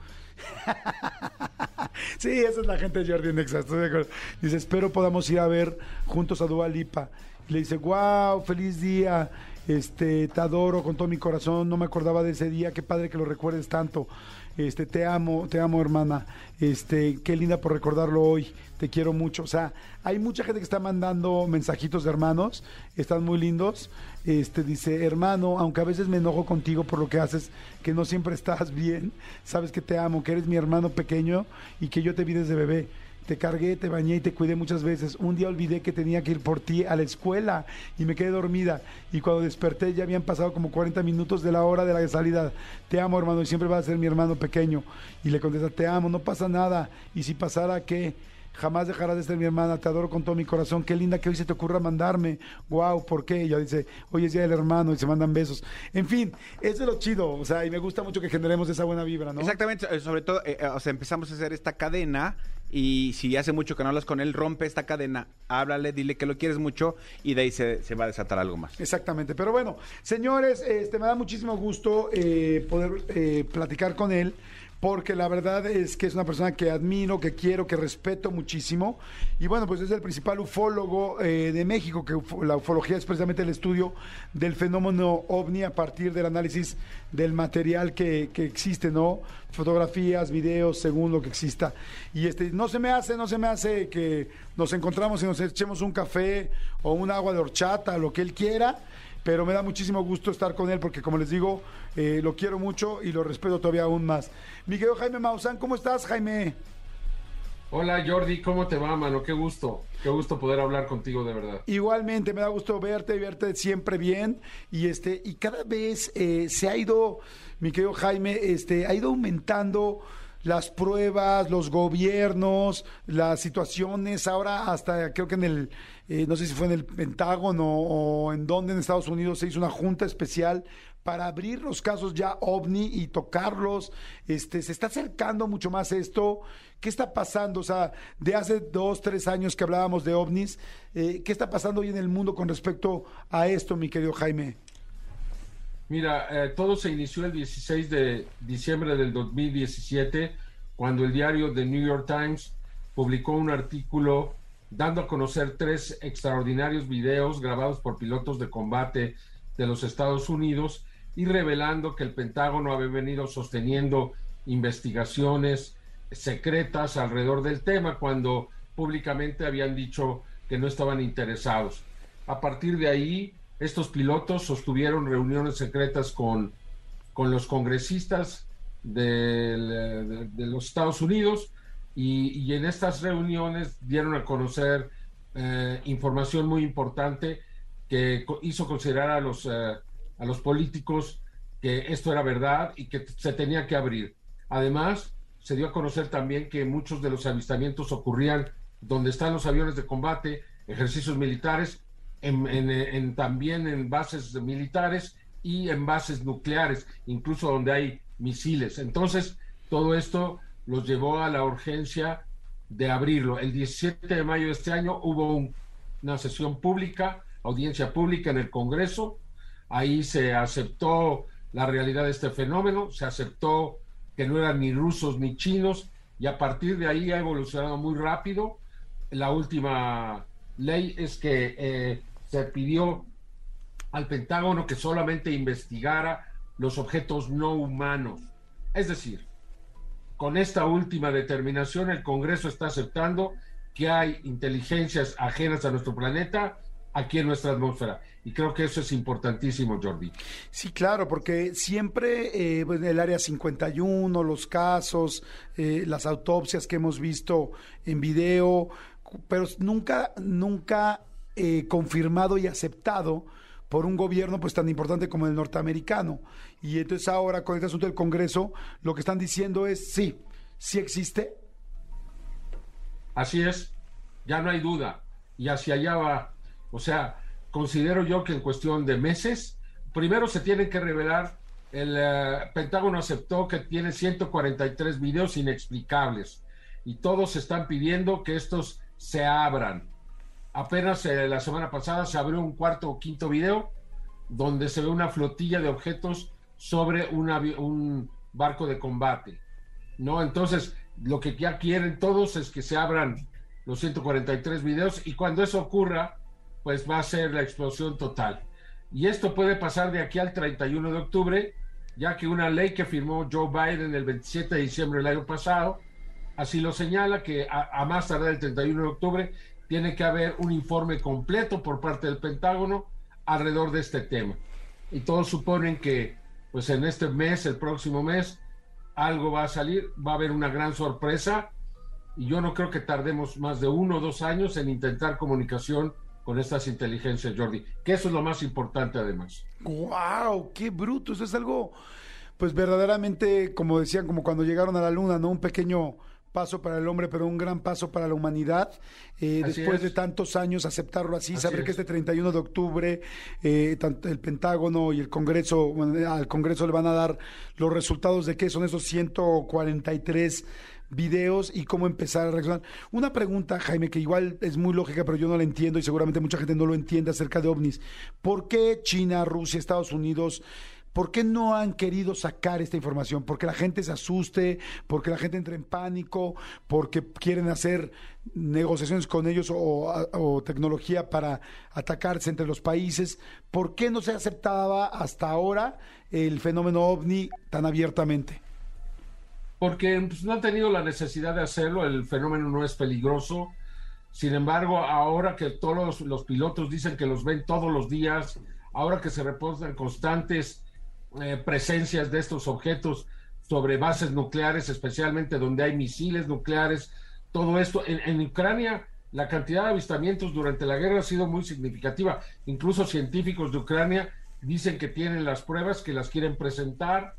sí, esa es la gente de Jordi Nexa, estoy de acuerdo. Dice, espero podamos ir a ver juntos a Dua Lipa. Y le dice, wow, feliz día, este, te adoro con todo mi corazón, no me acordaba de ese día, qué padre que lo recuerdes tanto. Este, te amo, te amo, hermana. Este, qué linda por recordarlo hoy. Te quiero mucho. O sea, hay mucha gente que está mandando mensajitos de hermanos. Están muy lindos. Este, dice, hermano, aunque a veces me enojo contigo por lo que haces, que no siempre estás bien. Sabes que te amo, que eres mi hermano pequeño y que yo te vi desde bebé. Te cargué, te bañé y te cuidé muchas veces. Un día olvidé que tenía que ir por ti a la escuela y me quedé dormida. Y cuando desperté ya habían pasado como 40 minutos de la hora de la salida. Te amo, hermano, y siempre vas a ser mi hermano pequeño. Y le contesta, te amo, no pasa nada. Y si pasara, ¿qué? Jamás dejarás de ser mi hermana, te adoro con todo mi corazón. Qué linda que hoy se te ocurra mandarme. Wow, ¿por qué? Ella dice, hoy es día del hermano y se mandan besos. En fin, eso es lo chido. O sea, y me gusta mucho que generemos esa buena vibra, ¿no? Exactamente, eh, sobre todo, eh, eh, o sea, empezamos a hacer esta cadena y si hace mucho que no hablas con él, rompe esta cadena, háblale, dile que lo quieres mucho y de ahí se, se va a desatar algo más. Exactamente, pero bueno, señores, este me da muchísimo gusto eh, poder eh, platicar con él, porque la verdad es que es una persona que admiro, que quiero, que respeto muchísimo. Y bueno, pues es el principal ufólogo eh, de México, que ufo- la ufología es precisamente el estudio del fenómeno ovni a partir del análisis del material que, que existe, ¿no? Fotografías, videos, según lo que exista. Y este, no se me hace, no se me hace que nos encontramos y nos echemos un café o un agua de horchata, lo que él quiera pero me da muchísimo gusto estar con él porque como les digo, eh, lo quiero mucho y lo respeto todavía aún más. Mi querido Jaime Maussan, ¿cómo estás, Jaime? Hola Jordi, ¿cómo te va, mano? Qué gusto, qué gusto poder hablar contigo de verdad. Igualmente, me da gusto verte y verte siempre bien. Y este, y cada vez eh, se ha ido, mi querido Jaime, este, ha ido aumentando las pruebas, los gobiernos, las situaciones. Ahora hasta creo que en el, eh, no sé si fue en el Pentágono o en donde en Estados Unidos se hizo una junta especial para abrir los casos ya ovni y tocarlos. Este, se está acercando mucho más esto. ¿Qué está pasando? O sea, de hace dos, tres años que hablábamos de ovnis, eh, ¿qué está pasando hoy en el mundo con respecto a esto, mi querido Jaime? Mira, eh, todo se inició el 16 de diciembre del 2017, cuando el diario The New York Times publicó un artículo dando a conocer tres extraordinarios videos grabados por pilotos de combate de los Estados Unidos y revelando que el Pentágono había venido sosteniendo investigaciones secretas alrededor del tema cuando públicamente habían dicho que no estaban interesados. A partir de ahí, estos pilotos sostuvieron reuniones secretas con, con los congresistas de, los Estados Unidos y, en estas reuniones dieron a conocer eh, información muy importante que hizo considerar a los, eh, a los políticos que esto era verdad y que se tenía que abrir. Además, se dio a conocer también que muchos de los avistamientos ocurrían donde están los aviones de combate, ejercicios militares, en, en- en- también en bases militares y en bases nucleares, incluso donde hay misiles. Entonces, todo esto los llevó a la urgencia de abrirlo. El 17 de mayo de este año hubo un- una sesión pública, audiencia pública en el Congreso. Ahí se aceptó la realidad de este fenómeno, se aceptó que no eran ni rusos ni chinos y a partir de ahí ha evolucionado muy rápido. La última ley es que eh, se pidió al Pentágono que solamente investigara los objetos no humanos. Es decir, con esta última determinación el Congreso está aceptando que hay inteligencias ajenas a nuestro planeta aquí en nuestra atmósfera. Y creo que eso es importantísimo, Jordi. Sí, claro, porque siempre eh, pues, en el área 51, los casos, eh, las autopsias que hemos visto en video, pero nunca, nunca eh, confirmado y aceptado por un gobierno pues tan importante como el norteamericano. Y entonces ahora con este asunto del Congreso, lo que están diciendo es sí, sí existe. Así es, ya no hay duda. Y hacia allá va. O sea, considero yo que en cuestión de meses, primero se tiene que revelar, el eh, Pentágono aceptó que tiene 143 videos inexplicables y todos están pidiendo que estos se abran. Apenas eh, la semana pasada se abrió un cuarto o quinto video donde se ve una flotilla de objetos sobre un barco de combate. ¿no? Entonces, lo que ya quieren todos es que se abran los 143 videos y cuando eso ocurra, pues va a ser la explosión total. Y esto puede pasar de aquí al 31 de octubre, ya que una ley que firmó Joe Biden el 27 de diciembre del año pasado, así lo señala, que a, más tardar el 31 de octubre tiene que haber un informe completo por parte del Pentágono alrededor de este tema. Y todos suponen que, pues en este mes, el próximo mes, algo va a salir, va a haber una gran sorpresa y yo no creo que tardemos más de uno o dos años en intentar comunicación con estas inteligencias, Jordi, que eso es lo más importante además. ¡Wow! ¡Qué bruto! Eso es algo, pues verdaderamente, como decían, como cuando llegaron a la luna, ¿no? Un pequeño paso para el hombre, pero un gran paso para la humanidad. Eh, después de tantos años, aceptarlo así, saber que este 31 de octubre eh, tanto el Pentágono y el Congreso, al Congreso le van a dar los resultados de qué son esos 143 videos y cómo empezar a reaccionar. Una pregunta, Jaime, que igual es muy lógica, pero yo no la entiendo y seguramente mucha gente no lo entiende acerca de ovnis. ¿Por qué China, Rusia, Estados Unidos... ¿Por qué no han querido sacar esta información? ¿Porque la gente se asuste? ¿Porque la gente entre en pánico? ¿Porque quieren hacer negociaciones con ellos o, tecnología para atacarse entre los países? ¿Por qué no se aceptaba hasta ahora el fenómeno ovni tan abiertamente? porque pues, no han tenido la necesidad de hacerlo, el fenómeno no es peligroso. Sin embargo, ahora que todos los pilotos dicen que los ven todos los días, ahora que se reportan constantes eh, presencias de estos objetos sobre bases nucleares, especialmente donde hay misiles nucleares, todo esto, en, en Ucrania la cantidad de avistamientos durante la guerra ha sido muy significativa. Incluso científicos de Ucrania dicen que tienen las pruebas, que las quieren presentar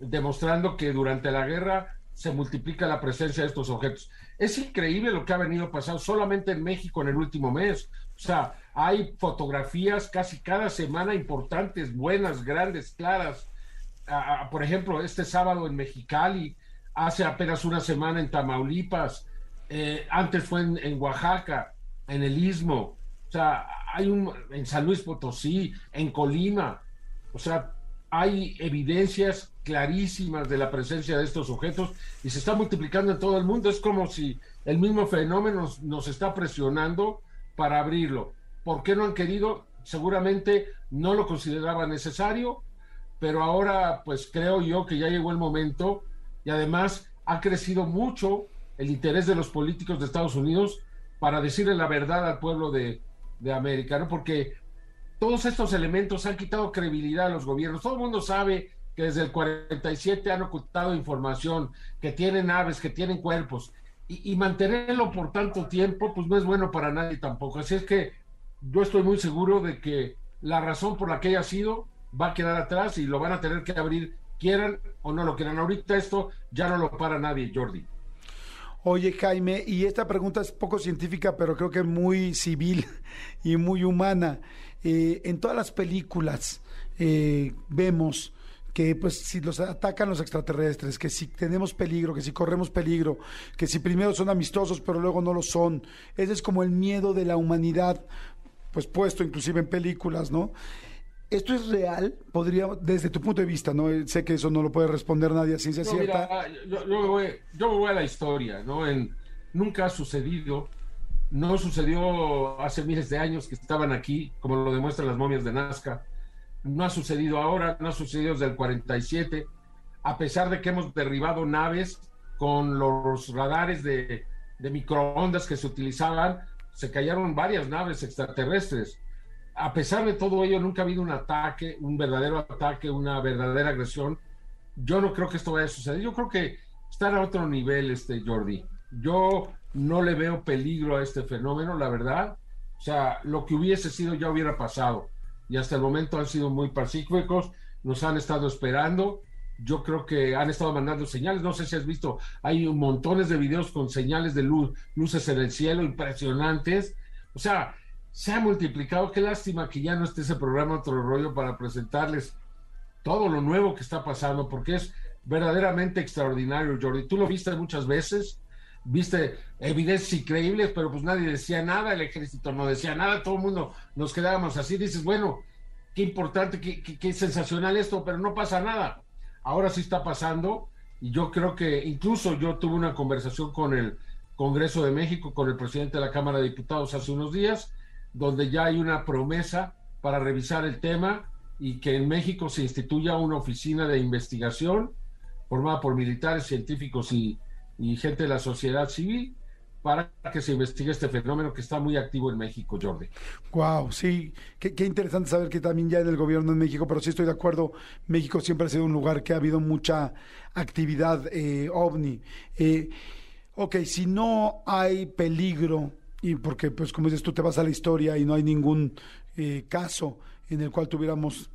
demostrando que durante la guerra se multiplica la presencia de estos objetos. Es increíble lo que ha venido pasando solamente en México en el último mes. O sea, hay fotografías casi cada semana importantes, buenas, grandes, claras. por ejemplo, este sábado en Mexicali, hace apenas una semana en Tamaulipas, eh, antes fue en, Oaxaca, en el Istmo, o sea, hay un en San Luis Potosí, en Colima, o sea, hay evidencias clarísimas de la presencia de estos objetos y se está multiplicando en todo el mundo. Es como si el mismo fenómeno nos, está presionando para abrirlo. ¿Por qué no han querido? Seguramente no lo consideraban necesario, pero ahora pues creo yo que ya llegó el momento y además ha crecido mucho el interés de los políticos de Estados Unidos para decirle la verdad al pueblo de, de América, ¿no? Porque todos estos elementos han quitado credibilidad a los gobiernos. Todo el mundo sabe que desde el 47 han ocultado información, que tienen aves, que tienen cuerpos, y, mantenerlo por tanto tiempo, pues no es bueno para nadie tampoco. Así es que yo estoy muy seguro de que la razón por la que haya sido va a quedar atrás y lo van a tener que abrir, quieran o no lo quieran. Ahorita esto ya no lo para nadie, Jordi. Oye, Jaime, y esta pregunta es poco científica, pero creo que muy civil y muy humana. Eh, en todas las películas eh, vemos que pues si los atacan los extraterrestres, que si tenemos peligro, que si corremos peligro, que si primero son amistosos pero luego no lo son. Ese es como el miedo de la humanidad, pues puesto inclusive en películas, ¿no? ¿Esto es real? Podría, desde tu punto de vista, ¿no? Sé que eso no lo puede responder nadie a ciencia cierta. yo, me voy, a la historia, ¿no? En, nunca ha sucedido, no sucedió hace miles de años que estaban aquí, como lo demuestran las momias de Nazca no ha sucedido ahora, no ha sucedido desde el 47, a pesar de que hemos derribado naves con los radares de, de microondas que se utilizaban, se cayeron varias naves extraterrestres. A pesar de todo ello, nunca ha habido un ataque, un verdadero ataque, una verdadera agresión. Yo no creo que esto vaya a suceder. Yo creo que están a otro nivel, este Jordi. Yo no le veo peligro a este fenómeno, la verdad. O sea, lo que hubiese sido ya hubiera pasado. Y hasta el momento han sido muy pacíficos, nos han estado esperando. Yo creo que han estado mandando señales. No sé si has visto, hay montones de videos con señales de luz, luces en el cielo impresionantes. O sea, se ha multiplicado. Qué lástima que ya no esté ese programa Otro Rollo para presentarles todo lo nuevo que está pasando, porque es verdaderamente extraordinario, Jordi. Tú lo viste muchas veces, viste evidencias increíbles, pero pues nadie decía nada, el ejército no decía nada, todo el mundo nos quedábamos así. Dices, bueno, qué importante, qué, qué sensacional esto, pero no pasa nada. Ahora sí está pasando y yo creo que incluso yo tuve una conversación con el Congreso de México, con el presidente de la Cámara de Diputados hace unos días, donde ya hay una promesa para revisar el tema y que en México se instituya una oficina de investigación formada por militares, científicos y, gente de la sociedad civil para que se investigue este fenómeno que está muy activo en México, Jordi. Wow, sí, qué, interesante saber que también ya en el gobierno en México, pero sí estoy de acuerdo, México siempre ha sido un lugar que ha habido mucha actividad eh, ovni. Eh, ok, si no hay peligro, y porque pues como dices tú te vas a la historia y no hay ningún eh, caso en el cual tuviéramos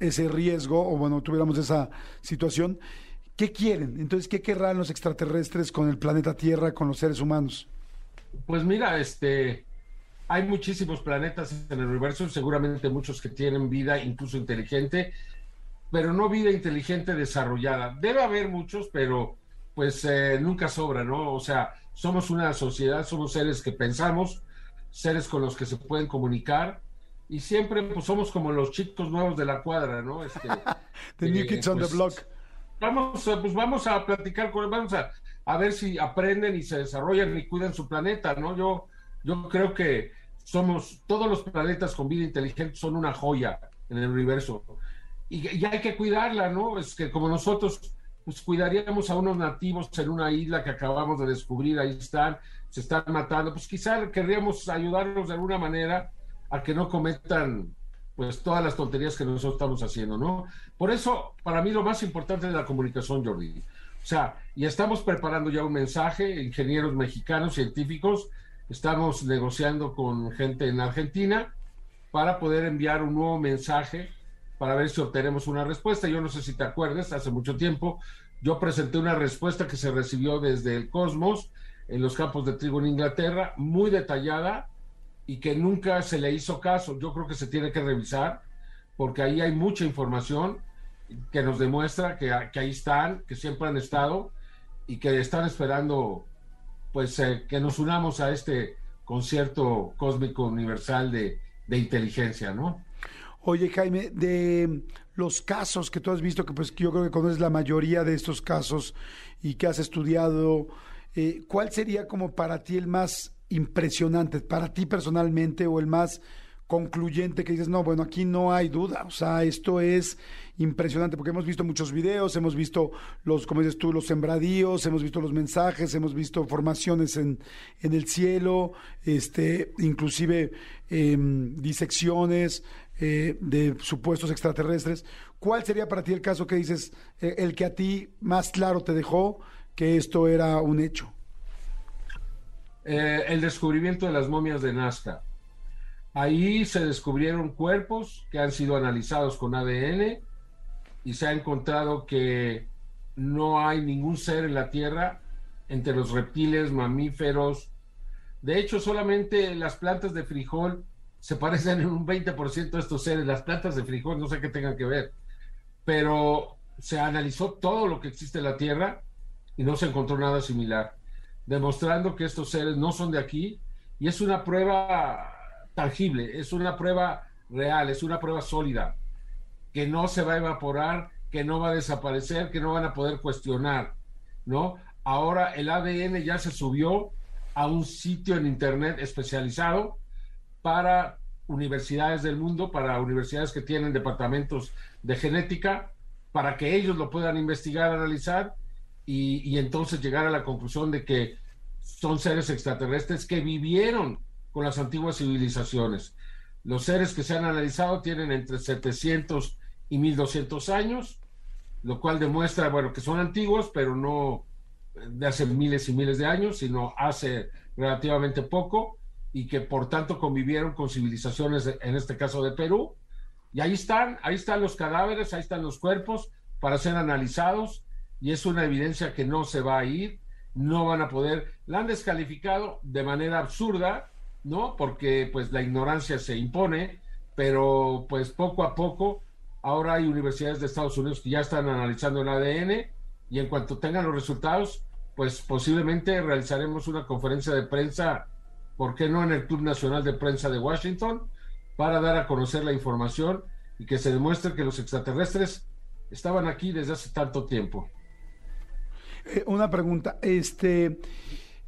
ese riesgo o bueno, tuviéramos esa situación, ¿qué quieren? Entonces, ¿qué querrán los extraterrestres con el planeta Tierra, con los seres humanos? Pues mira, este, hay muchísimos planetas en el universo, seguramente muchos que tienen vida, incluso inteligente, pero no vida inteligente desarrollada. Debe haber muchos, pero pues eh, nunca sobra, ¿no? O sea, somos una sociedad, somos seres que pensamos, seres con los que se pueden comunicar, y siempre pues somos como los chicos nuevos de la cuadra, ¿no? Este, the New Kids on the pues, Block. Vamos, pues vamos a platicar con vamos a, a ver si aprenden y se desarrollan y cuidan su planeta, ¿no? Yo, yo creo que somos, todos los planetas con vida inteligente son una joya en el universo. Y, y hay que cuidarla, ¿no? Es que como nosotros pues cuidaríamos a unos nativos en una isla que acabamos de descubrir, ahí están, se están matando, pues quizá querríamos ayudarlos de alguna manera a que no cometan pues todas las tonterías que nosotros estamos haciendo, ¿no? Por eso, para mí lo más importante es la comunicación, Jordi. O sea, y estamos preparando ya un mensaje, ingenieros mexicanos, científicos, estamos negociando con gente en Argentina para poder enviar un nuevo mensaje para ver si obtenemos una respuesta. Yo no sé si te acuerdas, hace mucho tiempo yo presenté una respuesta que se recibió desde el Cosmos en los campos de trigo en Inglaterra, muy detallada, y que nunca se le hizo caso. Yo creo que se tiene que revisar porque ahí hay mucha información que nos demuestra que, ahí están, que siempre han estado y que están esperando pues eh, que nos unamos a este concierto cósmico universal de, inteligencia, ¿no? Oye, Jaime, de los casos que tú has visto, que pues yo creo que conoces la mayoría de estos casos y que has estudiado, eh, ¿cuál sería como para ti el más impresionante para ti personalmente o el más concluyente que dices, no, bueno, aquí no hay duda, o sea, esto es impresionante porque hemos visto muchos videos, hemos visto los, como dices tú, los sembradíos, hemos visto los mensajes, hemos visto formaciones en, en el cielo, este, inclusive em, disecciones eh, de supuestos extraterrestres. ¿Cuál sería para ti el caso que dices, eh, el que a ti más claro te dejó que esto era un hecho? Eh, el descubrimiento de las momias de Nazca. Ahí se descubrieron cuerpos que han sido analizados con ADN y se ha encontrado que no hay ningún ser en la Tierra entre los reptiles, mamíferos. De hecho, solamente las plantas de frijol se parecen en un 20% a estos seres. Las plantas de frijol, no sé qué tengan que ver, pero se analizó todo lo que existe en la Tierra y no se encontró nada similar demostrando que estos seres no son de aquí y es una prueba tangible, es una prueba real, es una prueba sólida, que no se va a evaporar, que no va a desaparecer, que no van a poder cuestionar, ¿no? Ahora el ADN ya se subió a un sitio en Internet especializado para universidades del mundo, para universidades que tienen departamentos de genética, para que ellos lo puedan investigar, analizar y, entonces llegar a la conclusión de que son seres extraterrestres que vivieron con las antiguas civilizaciones. Los seres que se han analizado tienen entre 700 y 1200 años, lo cual demuestra, bueno, que son antiguos, pero no de hace miles y miles de años, sino hace relativamente poco, y que por tanto convivieron con civilizaciones, en este caso de Perú. Y ahí están, ahí están los cadáveres, ahí están los cuerpos para ser analizados, y es una evidencia que no se va a ir, no van a poder, la han descalificado de manera absurda, ¿no? Porque pues la ignorancia se impone, pero pues poco a poco ahora hay universidades de Estados Unidos que ya están analizando el ADN y en cuanto tengan los resultados, pues posiblemente realizaremos una conferencia de prensa, ¿por qué no en el Club Nacional de Prensa de Washington? Para dar a conocer la información y que se demuestre que los extraterrestres estaban aquí desde hace tanto tiempo. Eh, una pregunta, este,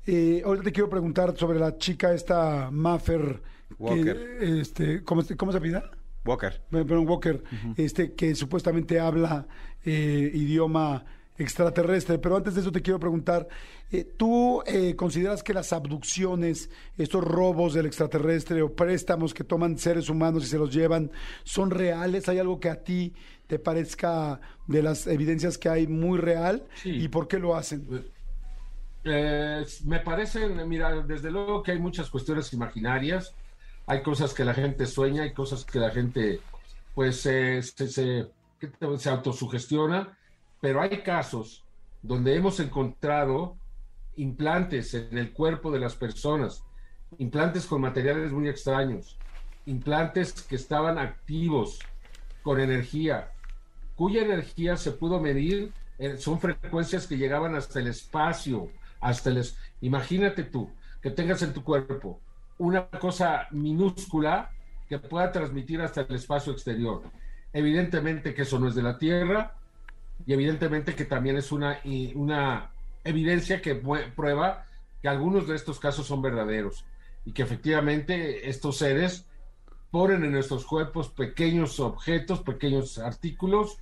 eh, ahorita te quiero preguntar sobre la chica esta Maffer, que, Walker. este, ¿cómo, se- ¿cómo se pide? Walker. Perdón, Walker, este, que supuestamente habla eh, idioma extraterrestre. Pero antes de eso te quiero preguntar, eh, ¿tú eh, consideras que las abducciones, estos robos del extraterrestre o préstamos que toman seres humanos y se los llevan, son reales? ¿Hay algo que a ti te parezca de las evidencias que hay muy real? Sí. ¿Y por qué lo hacen? Eh, me parecen, mira, desde luego que hay muchas cuestiones imaginarias, hay cosas que la gente sueña, hay cosas que la gente pues eh, se, se, ¿qué te- se autosugestiona, pero hay casos donde hemos encontrado implantes en el cuerpo de las personas, implantes con materiales muy extraños, implantes que estaban activos con energía, cuya energía se pudo medir, eh, son frecuencias que llegaban hasta el espacio, hasta el... Imagínate tú, que tengas en tu cuerpo una cosa minúscula que pueda transmitir hasta el espacio exterior. Evidentemente que eso no es de la Tierra y evidentemente que también es una, una evidencia que prueba que algunos de estos casos son verdaderos y que efectivamente estos seres ponen en nuestros cuerpos pequeños objetos, pequeños artículos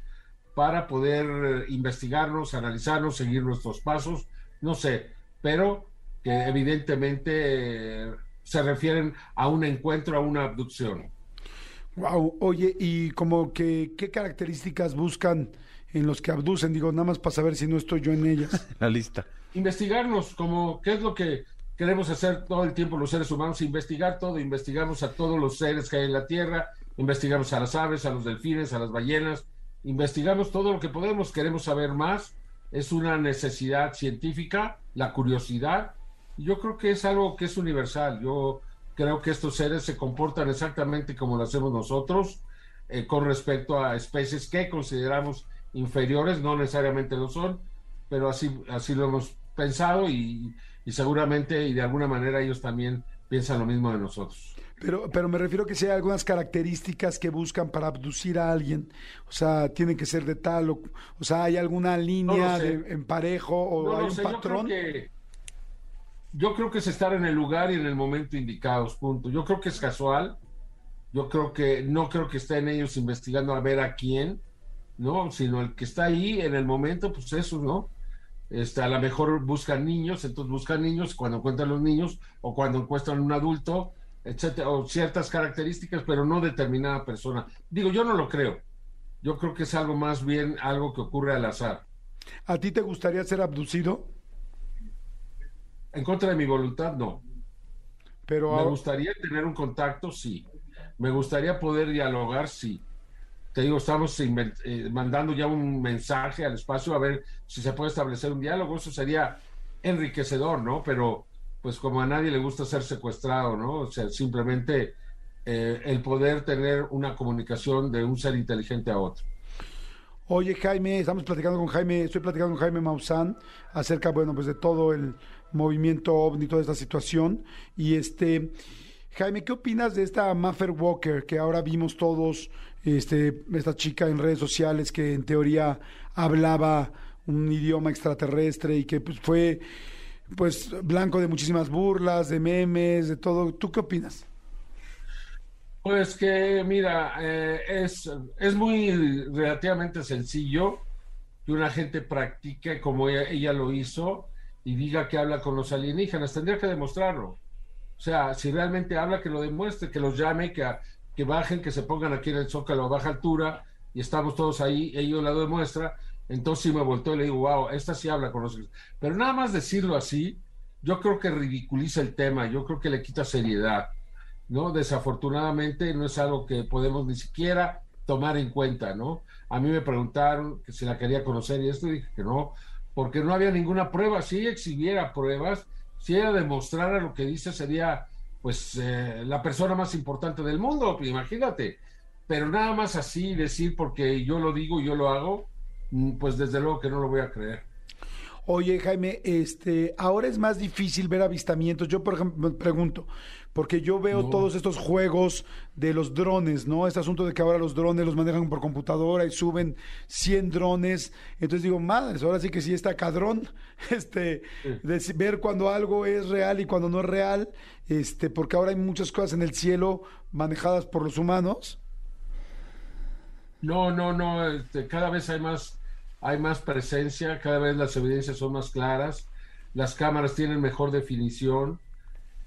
para poder eh, investigarnos, analizarnos, seguir nuestros pasos, no sé, pero que evidentemente eh, se refieren a un encuentro, a una abducción. Wow, oye, y como que, ¿qué características buscan en los que abducen? Digo, nada más para saber si no estoy yo en ellas. La lista. Investigarnos, como qué es lo que queremos hacer todo el tiempo los seres humanos, investigar todo, investigamos a todos los seres que hay en la Tierra, investigamos a las aves, a los delfines, a las ballenas, investigamos todo lo que podemos, queremos saber más, es una necesidad científica, la curiosidad, yo creo que es algo que es universal, yo creo que estos seres se comportan exactamente como lo hacemos nosotros, eh, con respecto a especies que consideramos inferiores, no necesariamente lo son, pero así, así lo hemos pensado y, y seguramente y de alguna manera ellos también piensan lo mismo de nosotros. Pero, pero me refiero que si hay algunas características que buscan para abducir a alguien. O sea, tienen que ser de tal, o, o sea, hay alguna línea sé. de emparejo o No hay un sé, yo creo patrón. que yo creo que es estar en el lugar y en el momento indicados, punto. Yo creo que es casual. Yo creo que no creo que estén ellos investigando a ver a quién, ¿no? Sino el que está ahí en el momento, pues eso, ¿no? Este, a lo mejor buscan niños, entonces buscan niños cuando encuentran los niños o cuando encuentran un adulto, etcétera, o ciertas características, pero no determinada persona. Digo, yo no lo creo. Yo creo que es algo más bien algo que ocurre al azar. ¿A ti te gustaría ser abducido? En contra de mi voluntad, no. Pero Me gustaría tener un contacto, sí. Me gustaría poder dialogar, sí. Te digo, estamos eh, mandando ya un mensaje al espacio a ver si se puede establecer un diálogo. Eso sería enriquecedor, ¿no? Pero, pues como a nadie le gusta ser secuestrado, ¿no? O sea, simplemente eh, el poder tener una comunicación de un ser inteligente a otro. Oye, Jaime, estamos platicando con Jaime, estoy platicando con Jaime Maussan acerca, bueno, pues de todo el movimiento ovni, toda esta situación. Y este, Jaime, ¿qué opinas de esta Maffer Walker que ahora vimos todos, este, esta chica en redes sociales que en teoría hablaba un idioma extraterrestre y que pues, fue pues blanco de muchísimas burlas, de memes, de todo. ¿Tú qué opinas? Pues que, mira, eh, es, es muy relativamente sencillo. que una gente practique como ella, lo hizo y diga que habla con los alienígenas. Tendría que demostrarlo. O sea, si realmente habla, que lo demuestre, que los llame, que, que bajen, que se pongan aquí en el zócalo a baja altura y estamos todos ahí, ellos la demuestra. Entonces me voltó y le digo, wow, esta sí habla con los... Pero nada más decirlo así, yo creo que ridiculiza el tema, yo creo que le quita seriedad, ¿no? Desafortunadamente no es algo que podemos ni siquiera tomar en cuenta, ¿no? A mí me preguntaron que si la quería conocer y esto dije que no, porque no había ninguna prueba. Si ella exhibiera pruebas, si ella demostrara lo que dice, sería pues eh, la persona más importante del mundo, imagínate. Pero nada más así decir porque yo lo digo, yo lo hago, pues desde luego que no lo voy a creer. Oye, Jaime, este, ahora es más difícil ver avistamientos. Yo, por ejemplo, me pregunto, porque yo veo No. todos estos juegos de los drones, ¿no? Este asunto de que ahora los drones los manejan por computadora y suben 100 drones. Entonces digo, madres, ahora sí que sí está cadrón, este, de ver cuando algo es real y cuando no es real, este, porque ahora hay muchas cosas en el cielo manejadas por los humanos. No, no, no, este, cada vez hay más, hay más presencia, cada vez las evidencias son más claras, las cámaras tienen mejor definición.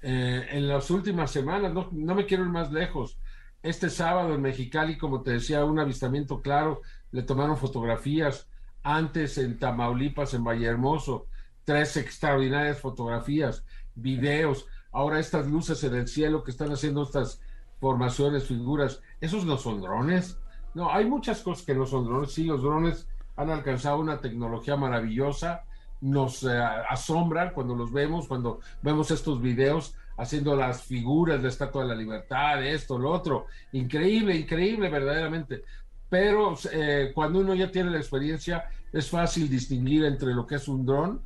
Eh, en las últimas semanas, no, no me quiero ir más lejos, este sábado en Mexicali, como te decía, un avistamiento claro, le tomaron fotografías, antes en Tamaulipas, en Vallehermoso, tres extraordinarias fotografías, videos, ahora estas luces en el cielo que están haciendo estas formaciones, figuras, esos no son drones. No, hay muchas cosas que no son drones. Sí, los drones han alcanzado una tecnología maravillosa, nos eh, asombran cuando los vemos, cuando vemos estos videos haciendo las figuras de la Estatua de la Libertad, esto, lo otro. Increíble, increíble, verdaderamente. Pero eh, cuando uno ya tiene la experiencia, es fácil distinguir entre lo que es un dron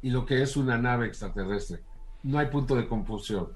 y lo que es una nave extraterrestre. No hay punto de confusión.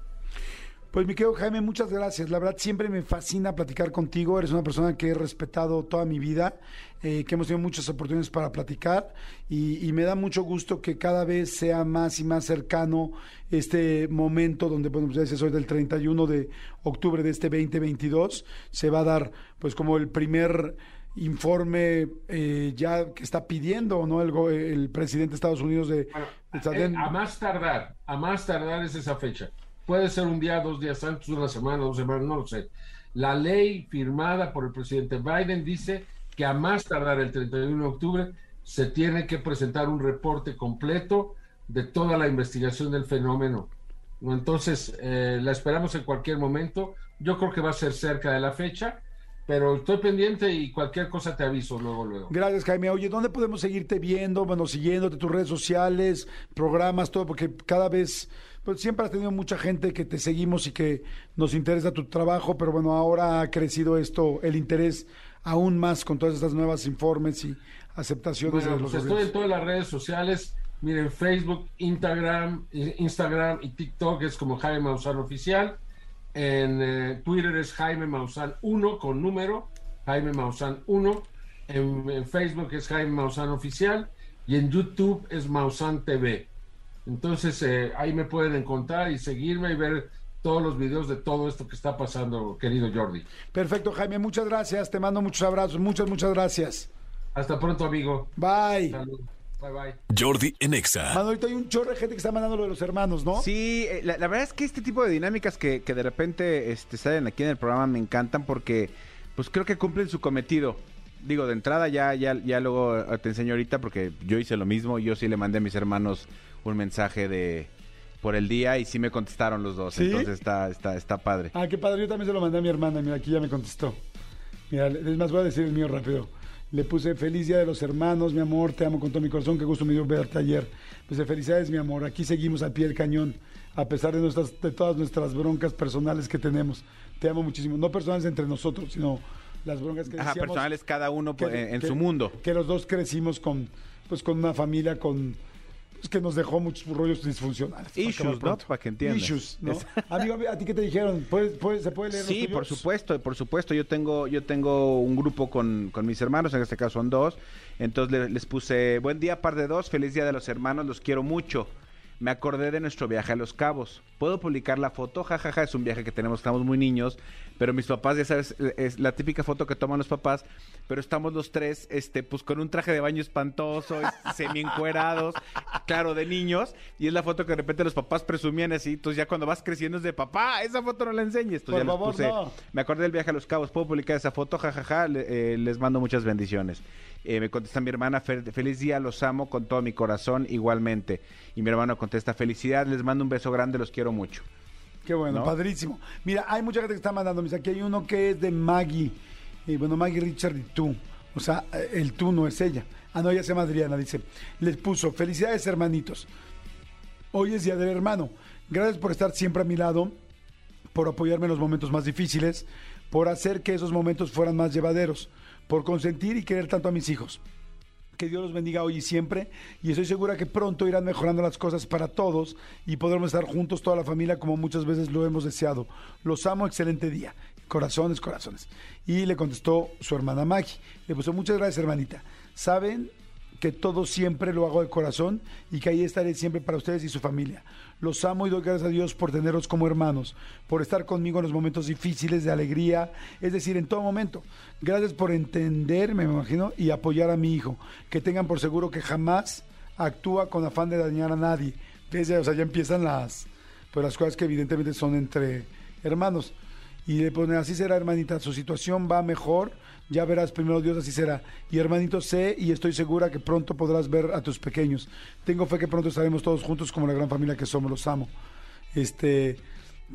Pues mi querido Jaime, muchas gracias. La verdad siempre me fascina platicar contigo. Eres una persona que he respetado toda mi vida, eh, que hemos tenido muchas oportunidades para platicar y, y me da mucho gusto que cada vez sea más y más cercano este momento donde, bueno, pues ya dices, hoy del 31 de octubre de este 2022 se va a dar pues como el primer informe eh, ya que está pidiendo no el, el presidente de Estados Unidos de, Bueno, de eh, a más tardar, a más tardar es esa fecha. Puede ser un día, dos días antes, una semana, dos semanas, no lo sé. La ley firmada por el presidente Biden dice que a más tardar el 31 de octubre se tiene que presentar un reporte completo de toda la investigación del fenómeno. ¿No? Entonces, eh, la esperamos en cualquier momento. Yo creo que va a ser cerca de la fecha, pero estoy pendiente y cualquier cosa te aviso luego, luego. Gracias, Jaime. Oye, ¿dónde podemos seguirte viendo? Bueno, siguiéndote tus redes sociales, programas, todo, porque cada vez, pues siempre has tenido mucha gente que te seguimos y que nos interesa tu trabajo, pero bueno, ahora ha crecido esto, el interés aún más con todas estas nuevas informes y aceptaciones Bueno, de los pues estoy en todas las redes sociales. Miren, Facebook, Instagram, Instagram y TikTok es como Jaime Maussan Oficial. En eh, Twitter es Jaime Maussan 1 con número, Jaime Maussan 1. En, en Facebook es Jaime Maussan Oficial. Y en YouTube es Maussan TV. Entonces eh, ahí me pueden encontrar y seguirme y ver todos los videos de todo esto que está pasando, querido Jordi. Perfecto, Jaime, muchas gracias. Te mando muchos abrazos. Muchas, muchas gracias. Hasta pronto, amigo. Bye. Salud. Bye bye. Jordi en Exa. Mano, ahorita hay un chorro de gente que está mandando lo de los hermanos, ¿no? Sí, eh, la, la verdad es que este tipo de dinámicas que, que de repente este, salen aquí en el programa me encantan porque pues creo que cumplen su cometido. Digo, de entrada ya, ya, ya luego te enseño ahorita porque yo hice lo mismo. Yo sí le mandé a mis hermanos un mensaje de por el día y sí me contestaron los dos. ¿Sí? Entonces está, está, está padre. Ah, qué padre. Yo también se lo mandé a mi hermana. Mira, aquí ya me contestó. Mira, es más, voy a decir el mío rápido. Le puse feliz día de los hermanos, mi amor, te amo con todo mi corazón, qué gusto me dio verte ayer. Pues felicidades, mi amor, aquí seguimos al pie del cañón, a pesar de, nuestras, de todas nuestras broncas personales que tenemos. Te amo muchísimo, no personales entre nosotros, sino las broncas que Ajá, personales cada uno que- en, en que- su mundo. Que los dos crecimos con, pues, con una familia con pues, que nos dejó muchos rollos disfuncionales. Issues, ¿no? Para que entiendas. Issues, ¿no? Amigo, ¿a ti qué te dijeron? ¿Puedes- puedes- ¿Se puede leer Sí, por supuesto, por supuesto. Yo tengo, yo tengo un grupo con, con mis hermanos, en este caso son dos. Entonces le- les, puse, buen día, par de dos, feliz día de los hermanos, los quiero mucho. Me acordé de nuestro viaje a Los Cabos. ¿Puedo publicar la foto? Jajaja, ja, ja, es un viaje que tenemos, estamos muy niños, pero mis papás, ya sabes, es la típica foto que toman los papás, pero estamos los tres, este, pues con un traje de baño espantoso, semi encuerados, claro, de niños, y es la foto que de repente los papás presumían así, entonces ya cuando vas creciendo es de papá, esa foto no la enseñes. Entonces Por ya les favor, puse, no. me acordé del viaje a Los Cabos, ¿puedo publicar esa foto? Jajaja, ja, eh, les mando muchas bendiciones. Eh, me contesta mi hermana, "Fel- feliz día, los amo con todo mi corazón igualmente. Y mi hermano contesta, felicidad, les mando un beso grande, los quiero mucho. Qué bueno, ¿No? padrísimo. Mira, hay mucha gente que está mandando. mis- Aquí hay uno que es de Maggie. Y bueno, Maggie Richard y tú. O sea, eh, el tú no es ella. Ah, no, ella se llama Adriana. Dice, les puso, felicidades hermanitos. Hoy es Día del Hermano. Gracias por estar siempre a mi lado, por apoyarme en los momentos más difíciles, por hacer que esos momentos fueran más llevaderos, por consentir y querer tanto a mis hijos. Que Dios los bendiga hoy y siempre. Y estoy segura que pronto irán mejorando las cosas para todos y podremos estar juntos toda la familia como muchas veces lo hemos deseado. Los amo, excelente día. Corazones, corazones. Y le contestó su hermana Maggie. Le puso muchas gracias, hermanita. Saben que todo siempre lo hago de corazón y que ahí estaré siempre para ustedes y su familia. Los amo y doy gracias a Dios por tenerlos como hermanos, por estar conmigo en los momentos difíciles de alegría, es decir, en todo momento. Gracias por entenderme, me imagino, y apoyar a mi hijo. Que tengan por seguro que jamás actúa con afán de dañar a nadie. Desde, o sea, ya empiezan las, pues las cosas que evidentemente son entre hermanos. Y le pone, así será, hermanita, su situación va mejor, ya verás, primero Dios, así será. Y hermanito, sé y estoy segura que pronto podrás ver a tus pequeños. Tengo fe que pronto estaremos todos juntos como la gran familia que somos, los amo. Este,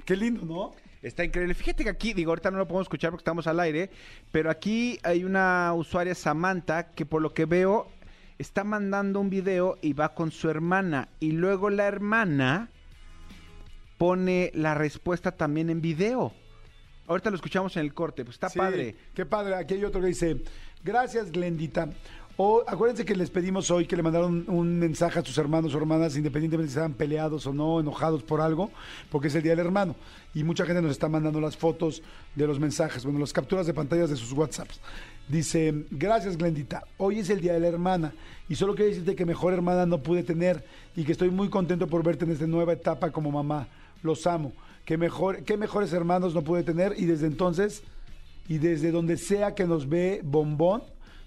qué lindo, ¿no? Está increíble. Fíjate que aquí, digo, ahorita no lo podemos escuchar porque estamos al aire, pero aquí hay una usuaria, Samantha, que por lo que veo está mandando un video y va con su hermana. Y luego la hermana pone la respuesta también en video. Ahorita lo escuchamos en el corte, pues está Sí, padre. Qué padre. Aquí hay otro que dice, gracias Glendita. O acuérdense que les pedimos hoy que le mandaron un mensaje a sus hermanos o hermanas, independientemente si estaban peleados o no, enojados por algo, porque es el Día del Hermano. Y mucha gente nos está mandando las fotos de los mensajes, bueno, las capturas de pantallas de sus WhatsApps. Dice, gracias Glendita, hoy es el Día de la Hermana y solo quiero decirte que mejor hermana no pude tener y que estoy muy contento por verte en esta nueva etapa como mamá. Los amo. Que mejor, qué mejores hermanos no pude tener y desde entonces y desde donde sea que nos ve Bombón,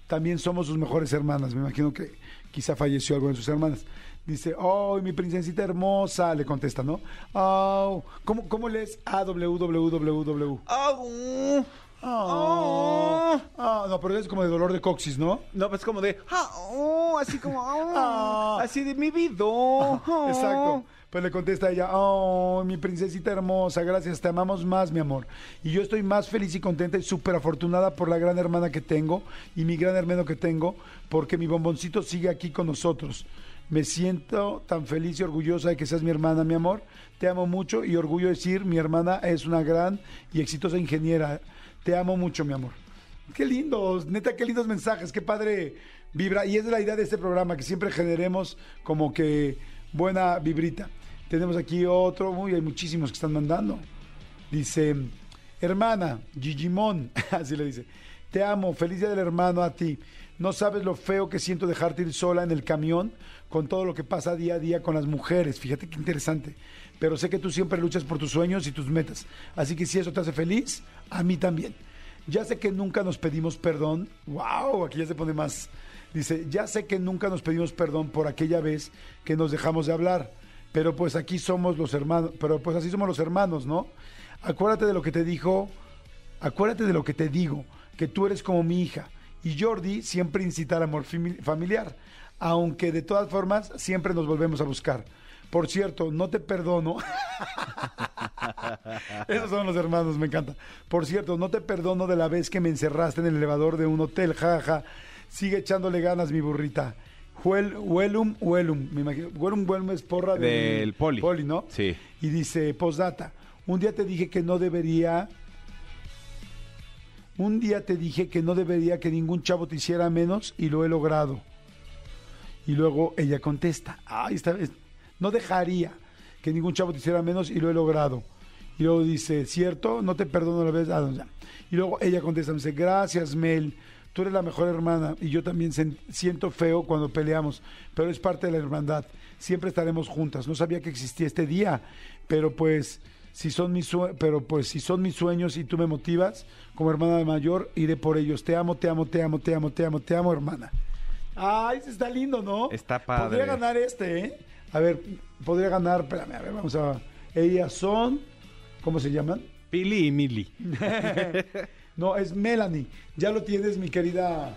también somos sus mejores hermanas. Me imagino que quizá falleció alguna de sus hermanas. Dice, oh, mi princesita hermosa, le contesta, ¿no? Oh, ¿cómo, cómo lees AWWWW? Oh, Oh, oh, no, pero es como de dolor de coxis, ¿no? No, pues como de, ah, oh, así como, oh, así de mi vida. oh. Exacto. Pues le contesta ella, oh, mi princesita hermosa, gracias, te amamos más, mi amor. Y yo estoy más feliz y contenta y súper afortunada por la gran hermana que tengo y mi gran hermano que tengo, porque mi bomboncito sigue aquí con nosotros. Me siento tan feliz y orgullosa de que seas mi hermana, mi amor. Te amo mucho y orgullo decir, mi hermana es una gran y exitosa ingeniera. Te amo mucho, mi amor. Qué lindos, neta, qué lindos mensajes, qué padre vibra. Y es la idea de este programa, que siempre generemos como que buena vibrita. Tenemos aquí otro, uy, hay muchísimos que están mandando. Dice, hermana, Gigimón, así le dice, te amo, feliz día del hermano a ti. No sabes lo feo que siento dejarte ir sola en el camión con todo lo que pasa día a día con las mujeres. Fíjate qué interesante. Pero sé que tú siempre luchas por tus sueños y tus metas. Así que si eso te hace feliz, a mí también. Ya sé que nunca nos pedimos perdón. ¡Wow! Aquí ya se pone más. Dice, ya sé que nunca nos pedimos perdón por aquella vez que nos dejamos de hablar. Pero pues aquí somos los hermanos. Pero pues así somos los hermanos, ¿no? Acuérdate de lo que te dijo. Acuérdate de lo que te digo. Que tú eres como mi hija. Y Jordi siempre incita al amor fami- familiar. Aunque de todas formas siempre nos volvemos a buscar. Por cierto, no te perdono. Esos son los hermanos, me encanta. Por cierto, no te perdono de la vez que me encerraste en el elevador de un hotel, jaja. Sigue echándole ganas, mi burrita. Huel, huelum, huelum. Me imagino. Huelum, huelum es porra del, Del poli. Poli, ¿no? Sí. Y dice, postdata. Un día te dije que no debería. Un día te dije que no debería que ningún chavo te hiciera menos y lo he logrado. Y luego ella contesta, ay, esta vez no dejaría que ningún chavo te hiciera menos y lo he logrado. Y luego dice, ¿cierto? No te perdono la vez. Ah, no. Y luego ella contesta, me dice, gracias Mel, tú eres la mejor hermana y yo también siento feo cuando peleamos, pero es parte de la hermandad. siempre estaremos juntas. No sabía que existía este día, pero pues si son mis pero pues si son mis sueños y tú me motivas como hermana de mayor, iré por ellos. Te amo, te amo, te amo, te amo, te amo, te amo, hermana. Ay, está lindo, ¿no? Está padre. Podría ganar este, ¿eh? A ver, podría ganar, espérame, a ver, vamos a ellas son ¿cómo se llaman? Pili y Mili. No, es Melanie. Ya lo tienes, mi querida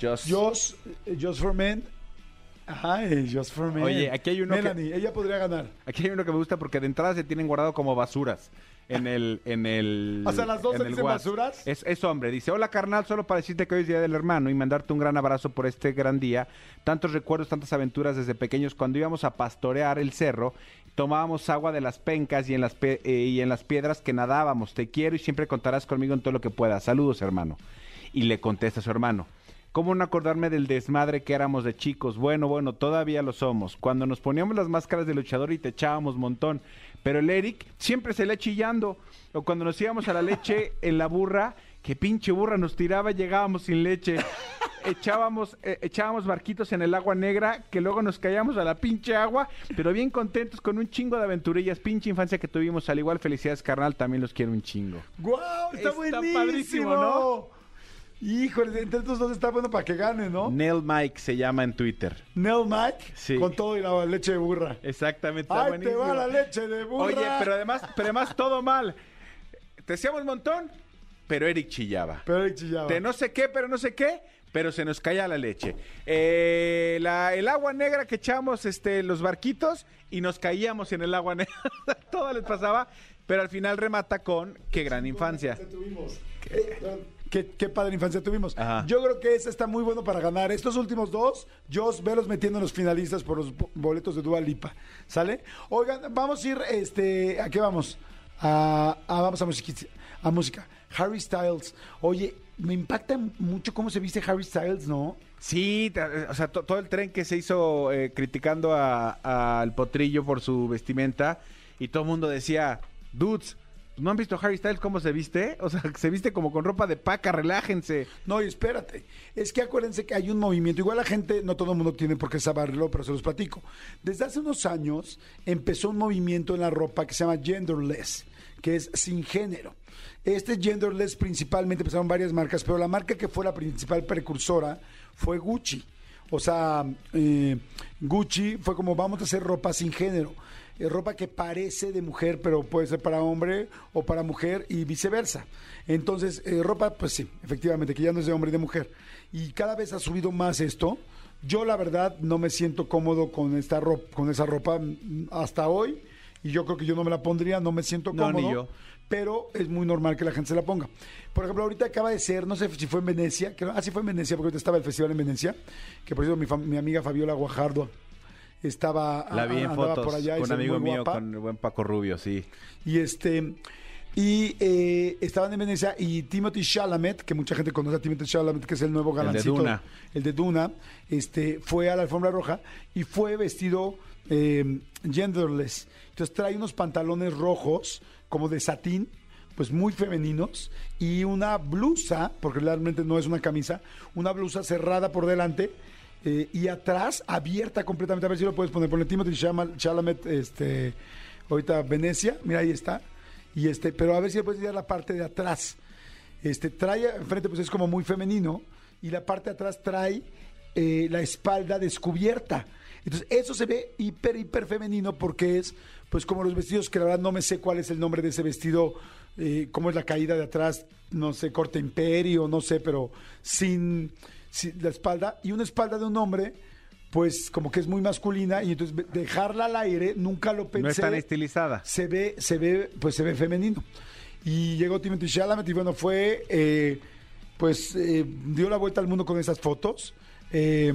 Just- Joss, eh, Joss for Men. Ajá, eh, Joss for Men. Oye, aquí hay uno que- Melanie, ella podría ganar. Aquí hay uno que me gusta porque de entrada se tienen guardado como basuras. En el, en el. O sea, las dos en el basuras. Es, es hombre. Dice: Hola, carnal, solo para decirte que hoy es día del hermano y mandarte un gran abrazo por este gran día. Tantos recuerdos, tantas aventuras desde pequeños. Cuando íbamos a pastorear el cerro, tomábamos agua de las pencas y en las, pe- eh, y en las piedras que nadábamos. Te quiero y siempre contarás conmigo en todo lo que puedas. Saludos, hermano. Y le contesta a su hermano. ¿Cómo no acordarme del desmadre que éramos de chicos? Bueno, bueno, todavía lo somos. Cuando nos poníamos las máscaras de luchador y te echábamos montón. Pero el Eric siempre se le chillando. O cuando nos íbamos a la leche en la burra, que pinche burra nos tiraba y llegábamos sin leche. Echábamos, eh, echábamos barquitos en el agua negra, que luego nos caíamos a la pinche agua, pero bien contentos con un chingo de aventurillas. Pinche infancia que tuvimos. Al igual, felicidades, carnal. También los quiero un chingo. ¡Guau! Está, Está buenísimo. padrísimo, ¿no? Híjole, entre estos dos está bueno para que gane, ¿no? Nell Mike se llama en Twitter. Nell Mike Sí. con todo y la leche de burra. Exactamente. está ¡Ay, te va la leche de burra! Oye, pero además, pero además todo mal. Te hacíamos un montón, pero Eric chillaba. Pero Eric chillaba. De no sé qué, pero no sé qué, pero se nos caía la leche. Eh, la- el agua negra que echamos este, los barquitos y nos caíamos en el agua negra. todo les pasaba, pero al final remata con qué gran infancia. tuvimos. Eh, Qué, qué padre infancia tuvimos. Ajá. Yo creo que ese está muy bueno para ganar. Estos últimos dos, Jos, velos metiendo en los finalistas por los bo- boletos de Dua Lipa. ¿Sale? Oigan, vamos a ir, este, ¿a qué vamos? A, a- vamos a música, a música. Harry Styles. Oye, me impacta mucho cómo se viste Harry Styles, ¿no? Sí, o sea, to- todo el tren que se hizo eh, criticando a- al potrillo por su vestimenta y todo el mundo decía, dudes, ¿no han visto Harry Styles cómo se viste? O sea, se viste como con ropa de paca, relájense. No, y espérate. Es que acuérdense que hay un movimiento. Igual la gente, no todo el mundo tiene por qué saberlo, pero se los platico. Desde hace unos años empezó un movimiento en la ropa que se llama genderless, que es sin género. Este genderless principalmente empezaron varias marcas, pero la marca que fue la principal precursora fue Gucci. O sea, eh, Gucci fue como vamos a hacer ropa sin género. Eh, ropa que parece de mujer, pero puede ser para hombre o para mujer y viceversa. Entonces, eh, ropa, pues sí, efectivamente, que ya no es de hombre y de mujer. Y cada vez ha subido más esto. Yo, la verdad, no me siento cómodo con esta ropa, con esa ropa mm, hasta hoy. Y yo creo que yo no me la pondría, no me siento No, cómodo. ni yo. Pero es muy normal que la gente se la ponga. Por ejemplo, ahorita acaba de ser, no sé si fue en Venecia, creo, ah, sí fue en Venecia, porque ahorita estaba el festival en Venecia, que por cierto mi, mi amiga Fabiola Guajardo estaba La vi en fotos por allá con un amigo mío, guapa. con el buen Paco Rubio, sí. Y este y eh, estaban en Venecia y Timothy Chalamet, que mucha gente conoce a Timothy Chalamet, que es el nuevo El de galancito, Duna. el de Duna, este fue a la alfombra roja y fue vestido eh, genderless. Entonces trae unos pantalones rojos como de satín, pues muy femeninos y una blusa, porque realmente no es una camisa, una blusa cerrada por delante. Eh, y atrás abierta completamente. A ver si lo puedes poner. Ponle Timothy Chalamet, este, ahorita Venecia, mira ahí está. Y este, pero a ver si le puedes dar la parte de atrás. Este trae enfrente, pues es como muy femenino, y la parte de atrás trae eh, la espalda descubierta. Entonces, eso se ve hiper, hiper femenino porque es, pues, como los vestidos que la verdad no me sé cuál es el nombre de ese vestido, eh, cómo es la caída de atrás, no sé, corte imperio, no sé, pero sin, sin la espalda, y una espalda de un hombre, pues, como que es muy masculina, y entonces dejarla al aire, nunca lo pensé No es tan estilizada. se ve, se ve, pues se ve femenino. Y llegó Timothy Chalamet y bueno, fue, eh, pues eh, dio la vuelta al mundo con esas fotos. Eh,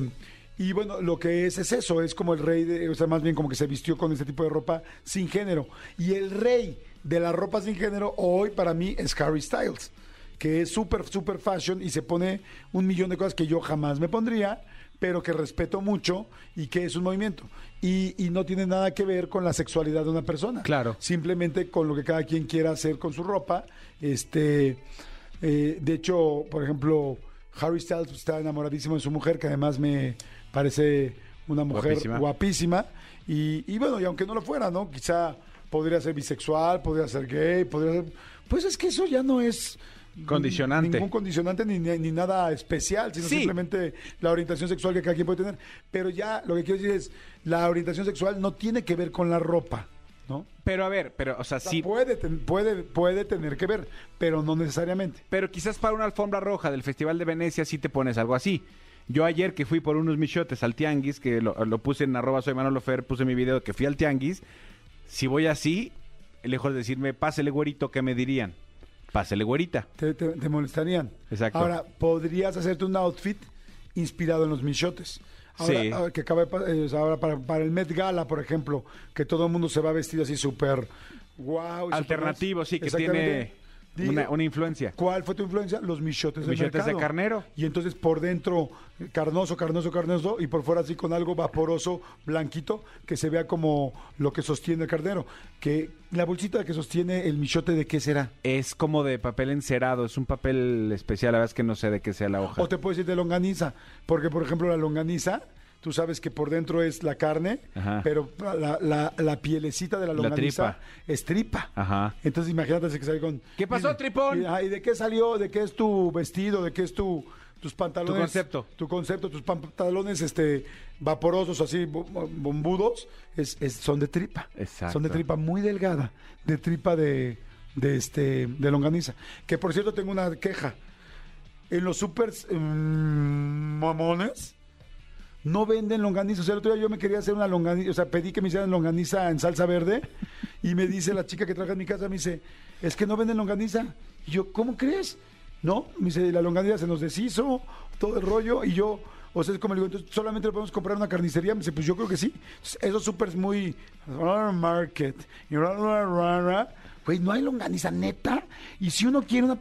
y bueno, lo que es es eso, es como el rey, de, o sea, más bien como que se vistió con este tipo de ropa sin género. Y el rey de la ropa sin género hoy para mí es Harry Styles, que es súper, súper fashion y se pone un millón de cosas que yo jamás me pondría, pero que respeto mucho y que es un movimiento. Y, y no tiene nada que ver con la sexualidad de una persona. Claro. Simplemente con lo que cada quien quiera hacer con su ropa. Este, eh, de hecho, por ejemplo, Harry Styles está enamoradísimo de su mujer, que además me parece una mujer Guapísima. guapísima. Y, y bueno, y aunque no lo fuera, ¿no? Quizá podría ser bisexual, podría ser gay, podría ser... Pues es que eso ya no es... Condicionante. Ningún condicionante ni, ni- nada especial, sino Sí. simplemente la orientación sexual que cada quien puede tener. Pero ya lo que quiero decir es, la orientación sexual no tiene que ver con la ropa, ¿no? Pero a ver, pero, o sea, O sea, sí. puede, puede, puede tener que ver, pero no necesariamente. Pero quizás para una alfombra roja del Festival de Venecia sí te pones algo así. Yo ayer que fui por unos michotes al tianguis, que lo, lo puse en arroba soy Manolo Fer, puse mi video que fui al tianguis. Si voy así, lejos de decirme, pásele güerito, ¿qué me dirían? Pásele güerita. Te, te- te molestarían. Exacto. Ahora, podrías hacerte un outfit inspirado en los michotes. Ahora, Sí. ahora que acaba de eh, ahora para, para el Met Gala, por ejemplo, que todo el mundo se va vestido así súper wow. Alternativo, sí, que tiene una, una influencia. ¿Cuál fue tu influencia? Los michotes del Michotes de carnero. Y entonces por dentro carnoso, carnoso, carnoso y por fuera así con algo vaporoso, blanquito, que se vea como lo que sostiene el carnero. Que la bolsita que sostiene el michote, ¿de qué será? Es como de papel encerado, es un papel especial, la verdad es que no sé de qué sea la hoja. O te puedes decir de longaniza, porque por ejemplo la longaniza, tú sabes que por dentro es la carne, Ajá. pero la, la- la pielecita de la La longaniza tripa. es tripa. Ajá. Entonces imagínate que sale con... ¿Qué pasó, y- tripón? Y, ah, ¿y de qué salió? ¿De qué es tu vestido? ¿De qué es tu tus pantalones? Tu concepto. Tu concepto, tus pantalones este vaporosos, así bo- bombudos, es, es- son de tripa. Exacto. Son de tripa muy delgada, de tripa de, de, este, de longaniza. Que por cierto tengo una queja. En los supers mm, mamones no venden longaniza. O sea, el otro día yo me quería hacer una longaniza, o sea, pedí que me hicieran longaniza en salsa verde y me dice la chica que trabaja en mi casa, me dice, es que no venden longaniza. Y yo, ¿cómo crees? No, me dice, la longaniza se nos deshizo, todo el rollo, y yo, o sea, es como le digo, entonces solamente lo podemos comprar en una carnicería. Me dice, pues yo creo que sí. Entonces, esos supers muy market, y no hay longaniza neta. Y si uno quiere una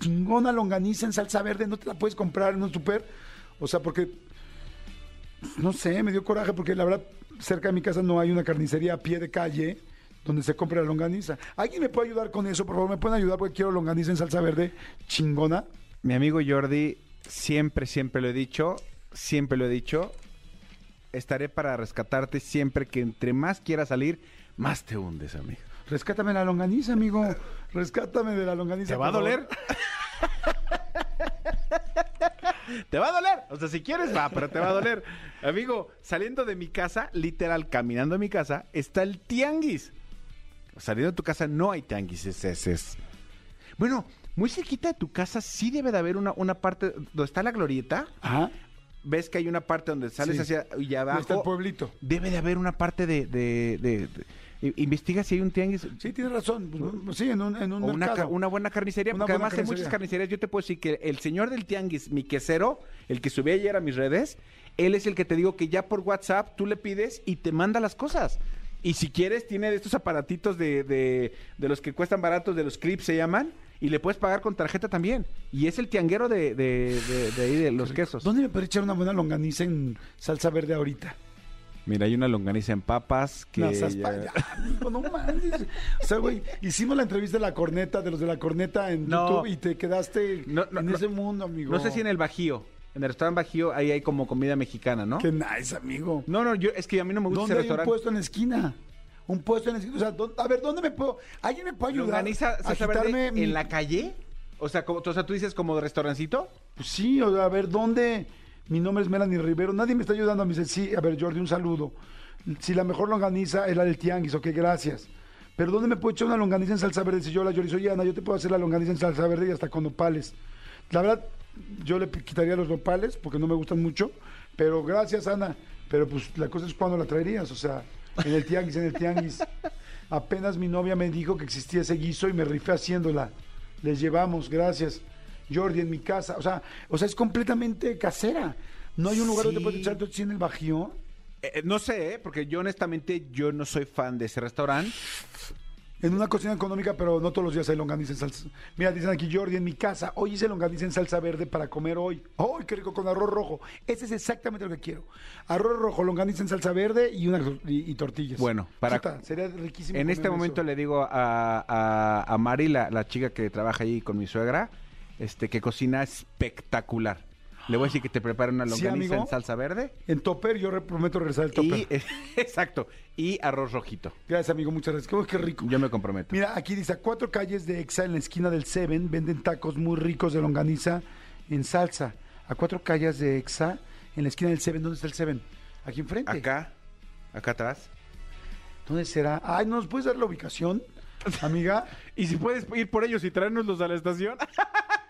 chingona longaniza en salsa verde, no te la puedes comprar en un super. O sea, porque no sé, me dio coraje porque la verdad cerca de mi casa no hay una carnicería a pie de calle donde se compre la longaniza. ¿Alguien me puede ayudar con eso? Por favor, ¿me pueden ayudar porque quiero longaniza en salsa verde chingona? Mi amigo Jordi, siempre, siempre lo he dicho, siempre lo he dicho, estaré para rescatarte siempre que entre más quieras salir, más te hundes, amigo. Rescátame la longaniza, amigo. Rescátame de la longaniza. ¿Te va a doler? te va a doler. O sea, si quieres, va, pero te va a doler. Amigo, saliendo de mi casa, literal, caminando a mi casa, está el tianguis. Saliendo de tu casa no hay tianguis, es, es, es. Bueno, muy cerquita de tu casa sí debe de haber una, una parte donde está la glorieta. Ajá. Ves que hay una parte donde sales Sí. hacia y abajo. está el pueblito. Debe de haber una parte de, de- de- de- i- investiga si hay un tianguis. Sí, tienes razón. Pues, sí, en un, en un O una, mercado. ca- una buena carnicería, Una porque buena además hay muchas carnicería. carnicerías. Yo te puedo decir que el señor del tianguis, mi quesero, el que subí ayer a mis redes, él es el que te digo que ya por WhatsApp tú le pides y te manda las cosas. Y si quieres, tiene de estos aparatitos de, de, de los que cuestan baratos, de los clips se llaman, y le puedes pagar con tarjeta también. Y es el tianguero de, de, de- de ahí, de los quesos. ¿Dónde me puede echar una buena longaniza en salsa verde ahorita? Mira, hay una longaniza en papas que... No, seas ya- amigo, no manches. O sea, güey, hicimos la entrevista de la corneta, de los de la corneta en No. YouTube y te quedaste No, no, en no. ese mundo, amigo. No sé si en el Bajío. En el restaurante Bajío ahí hay como comida mexicana, ¿no? Qué nice, amigo. No, no, yo es que a mí no me gusta ¿Dónde ese hay un puesto en la esquina? Un puesto en la esquina. O sea, ¿dó- a ver, ¿dónde me puedo...? ¿Alguien me puede ayudar ¿Longaniza a verde mi- en la calle? O sea, como, o sea, tú dices como de restaurancito. Pues sí, o sea, a ver, ¿dónde...? Mi nombre es Melanie Rivero. Nadie me está ayudando. Me dice, sí, a ver, Jordi, un saludo. Si la mejor longaniza es la del tianguis, ok, gracias. Pero ¿dónde me puedo echar una longaniza en salsa verde? Si yo la Jordi soy Ana, yo te puedo hacer la longaniza en salsa verde y hasta con nopales. La verdad, yo le quitaría los nopales porque no me gustan mucho. Pero gracias, Ana. Pero pues la cosa es cuando la traerías, o sea, en el tianguis, en el tianguis. Apenas mi novia me dijo que existía ese guiso y me rifé haciéndola. Les llevamos, gracias. Jordi, en mi casa. O sea, o sea, es completamente casera. No hay un lugar donde puedes echar tu en el bajío. Eh, eh, no sé, ¿eh? porque yo honestamente yo no soy fan de ese restaurante. En una cocina económica, pero no todos los días hay longaniza en salsa. Mira, dicen aquí Jordi, en mi casa, hoy hice longaniza en salsa verde para comer hoy. ¡Ay, qué rico! Con arroz rojo. Ese es exactamente lo que quiero. Arroz rojo, longaniza en salsa verde y, una, y, y tortillas. Bueno, para- Chuta, sería riquísimo. En este momento eso. le digo a, a, a Mari, la, la chica que trabaja ahí con mi suegra, este, que cocina espectacular. Le voy a decir que te prepare una Sí, longaniza amigo. en salsa verde. En topper, yo prometo regresar el topper. Y, exacto. Y arroz rojito. Gracias, amigo, muchas gracias. Qué rico. Yo me comprometo. Mira, aquí dice, a cuatro calles de Exa, en la esquina del Seven, venden tacos muy ricos de longaniza en salsa. A cuatro calles de Exa, en la esquina del Seven. ¿Dónde está el Seven? Aquí enfrente. Acá, acá atrás. ¿Dónde será? Ay, ¿nos puedes dar la ubicación, amiga? Y si puedes ir por ellos y traernoslos a la estación.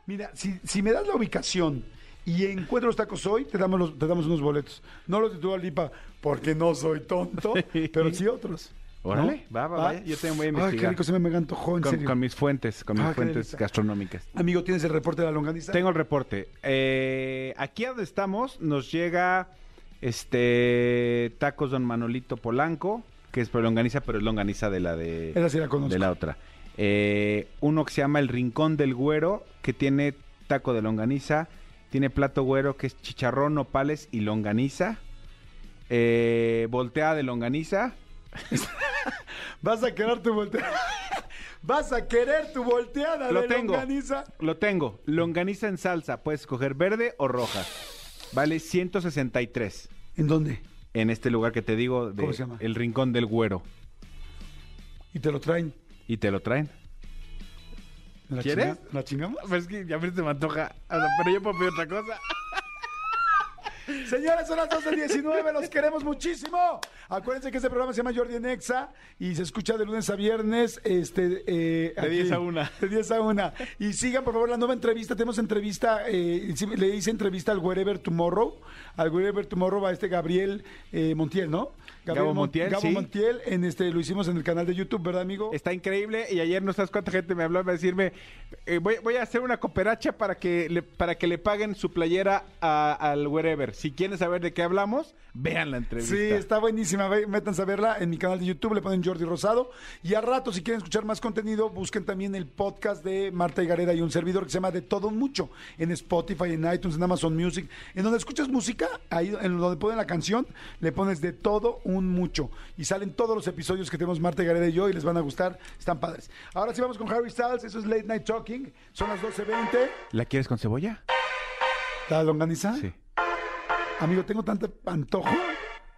Mira, si, si me das la ubicación y encuentro los tacos hoy, te damos, los- te damos unos boletos. No los de tu Lipa, porque no soy tonto, pero sí otros. Órale, ¿no? va, va, vaya. Yo también voy a Ay, qué rico, se me, me antojó, en Con, serio. con mis fuentes, con mis Ah, fuentes gastronómicas. Amigo, ¿tienes el reporte de la longaniza? Tengo el reporte. Eh, aquí a donde estamos nos llega este tacos Don Manolito Polanco, que es por longaniza, pero es longaniza de la de, Esa sí la conozco. de la otra. Eh, uno que se llama El Rincón del Güero, que tiene taco de longaniza, tiene plato güero que es chicharrón, nopales y longaniza. Eh, volteada de longaniza. Vas a querer tu volteada. Vas a querer tu volteada Lo de tengo. longaniza. Lo tengo. Longaniza en salsa. Puedes escoger verde o roja. Vale 163. ¿En dónde? En este lugar que te digo, de ¿Cómo se llama? El Rincón del Güero. Y te lo traen. Y te lo traen. ¿La ¿Quieres? chinga- ¿La chingamos? Pues es que ya se me antoja. O sea, pero yo puedo pedir otra cosa. Señores, son las 12.19, los queremos muchísimo. Acuérdense que este programa se llama Jordi en Exa y se escucha de lunes a viernes. Este, eh, De 10 a 1. De 10 a 1. Y sigan, por favor, la nueva entrevista. Tenemos entrevista, eh, le hice entrevista al Wherever Tomorrow. Al Wherever Tomorrow va este Gabriel eh, Montiel, ¿no? Gabo Mon- Montiel, Gabo sí. Montiel, en este, lo hicimos en el canal de YouTube, ¿verdad, amigo? Está increíble. Y ayer no sabes cuánta gente me habló a decirme: eh, voy, voy a hacer una cooperacha para que le, para que le paguen su playera a- al wherever. Si quieren saber de qué hablamos, vean la entrevista. Sí, está buenísima. Métanse a verla en mi canal de YouTube, le ponen Jordi Rosado. Y a rato, si quieren escuchar más contenido, busquen también el podcast de Marta y Gareda y un servidor que se llama De Todo Un Mucho en Spotify, en iTunes, en Amazon Music. En donde escuchas música, ahí en donde ponen la canción, le pones De Todo Un Mucho. Y salen todos los episodios que tenemos Marta y Gareda y yo y les van a gustar. Están padres. Ahora sí vamos con Harry Styles. Eso es Late Night Talking. Son las 12.20. ¿La quieres con cebolla? ¿La longaniza? Sí. Amigo, tengo tanto antojo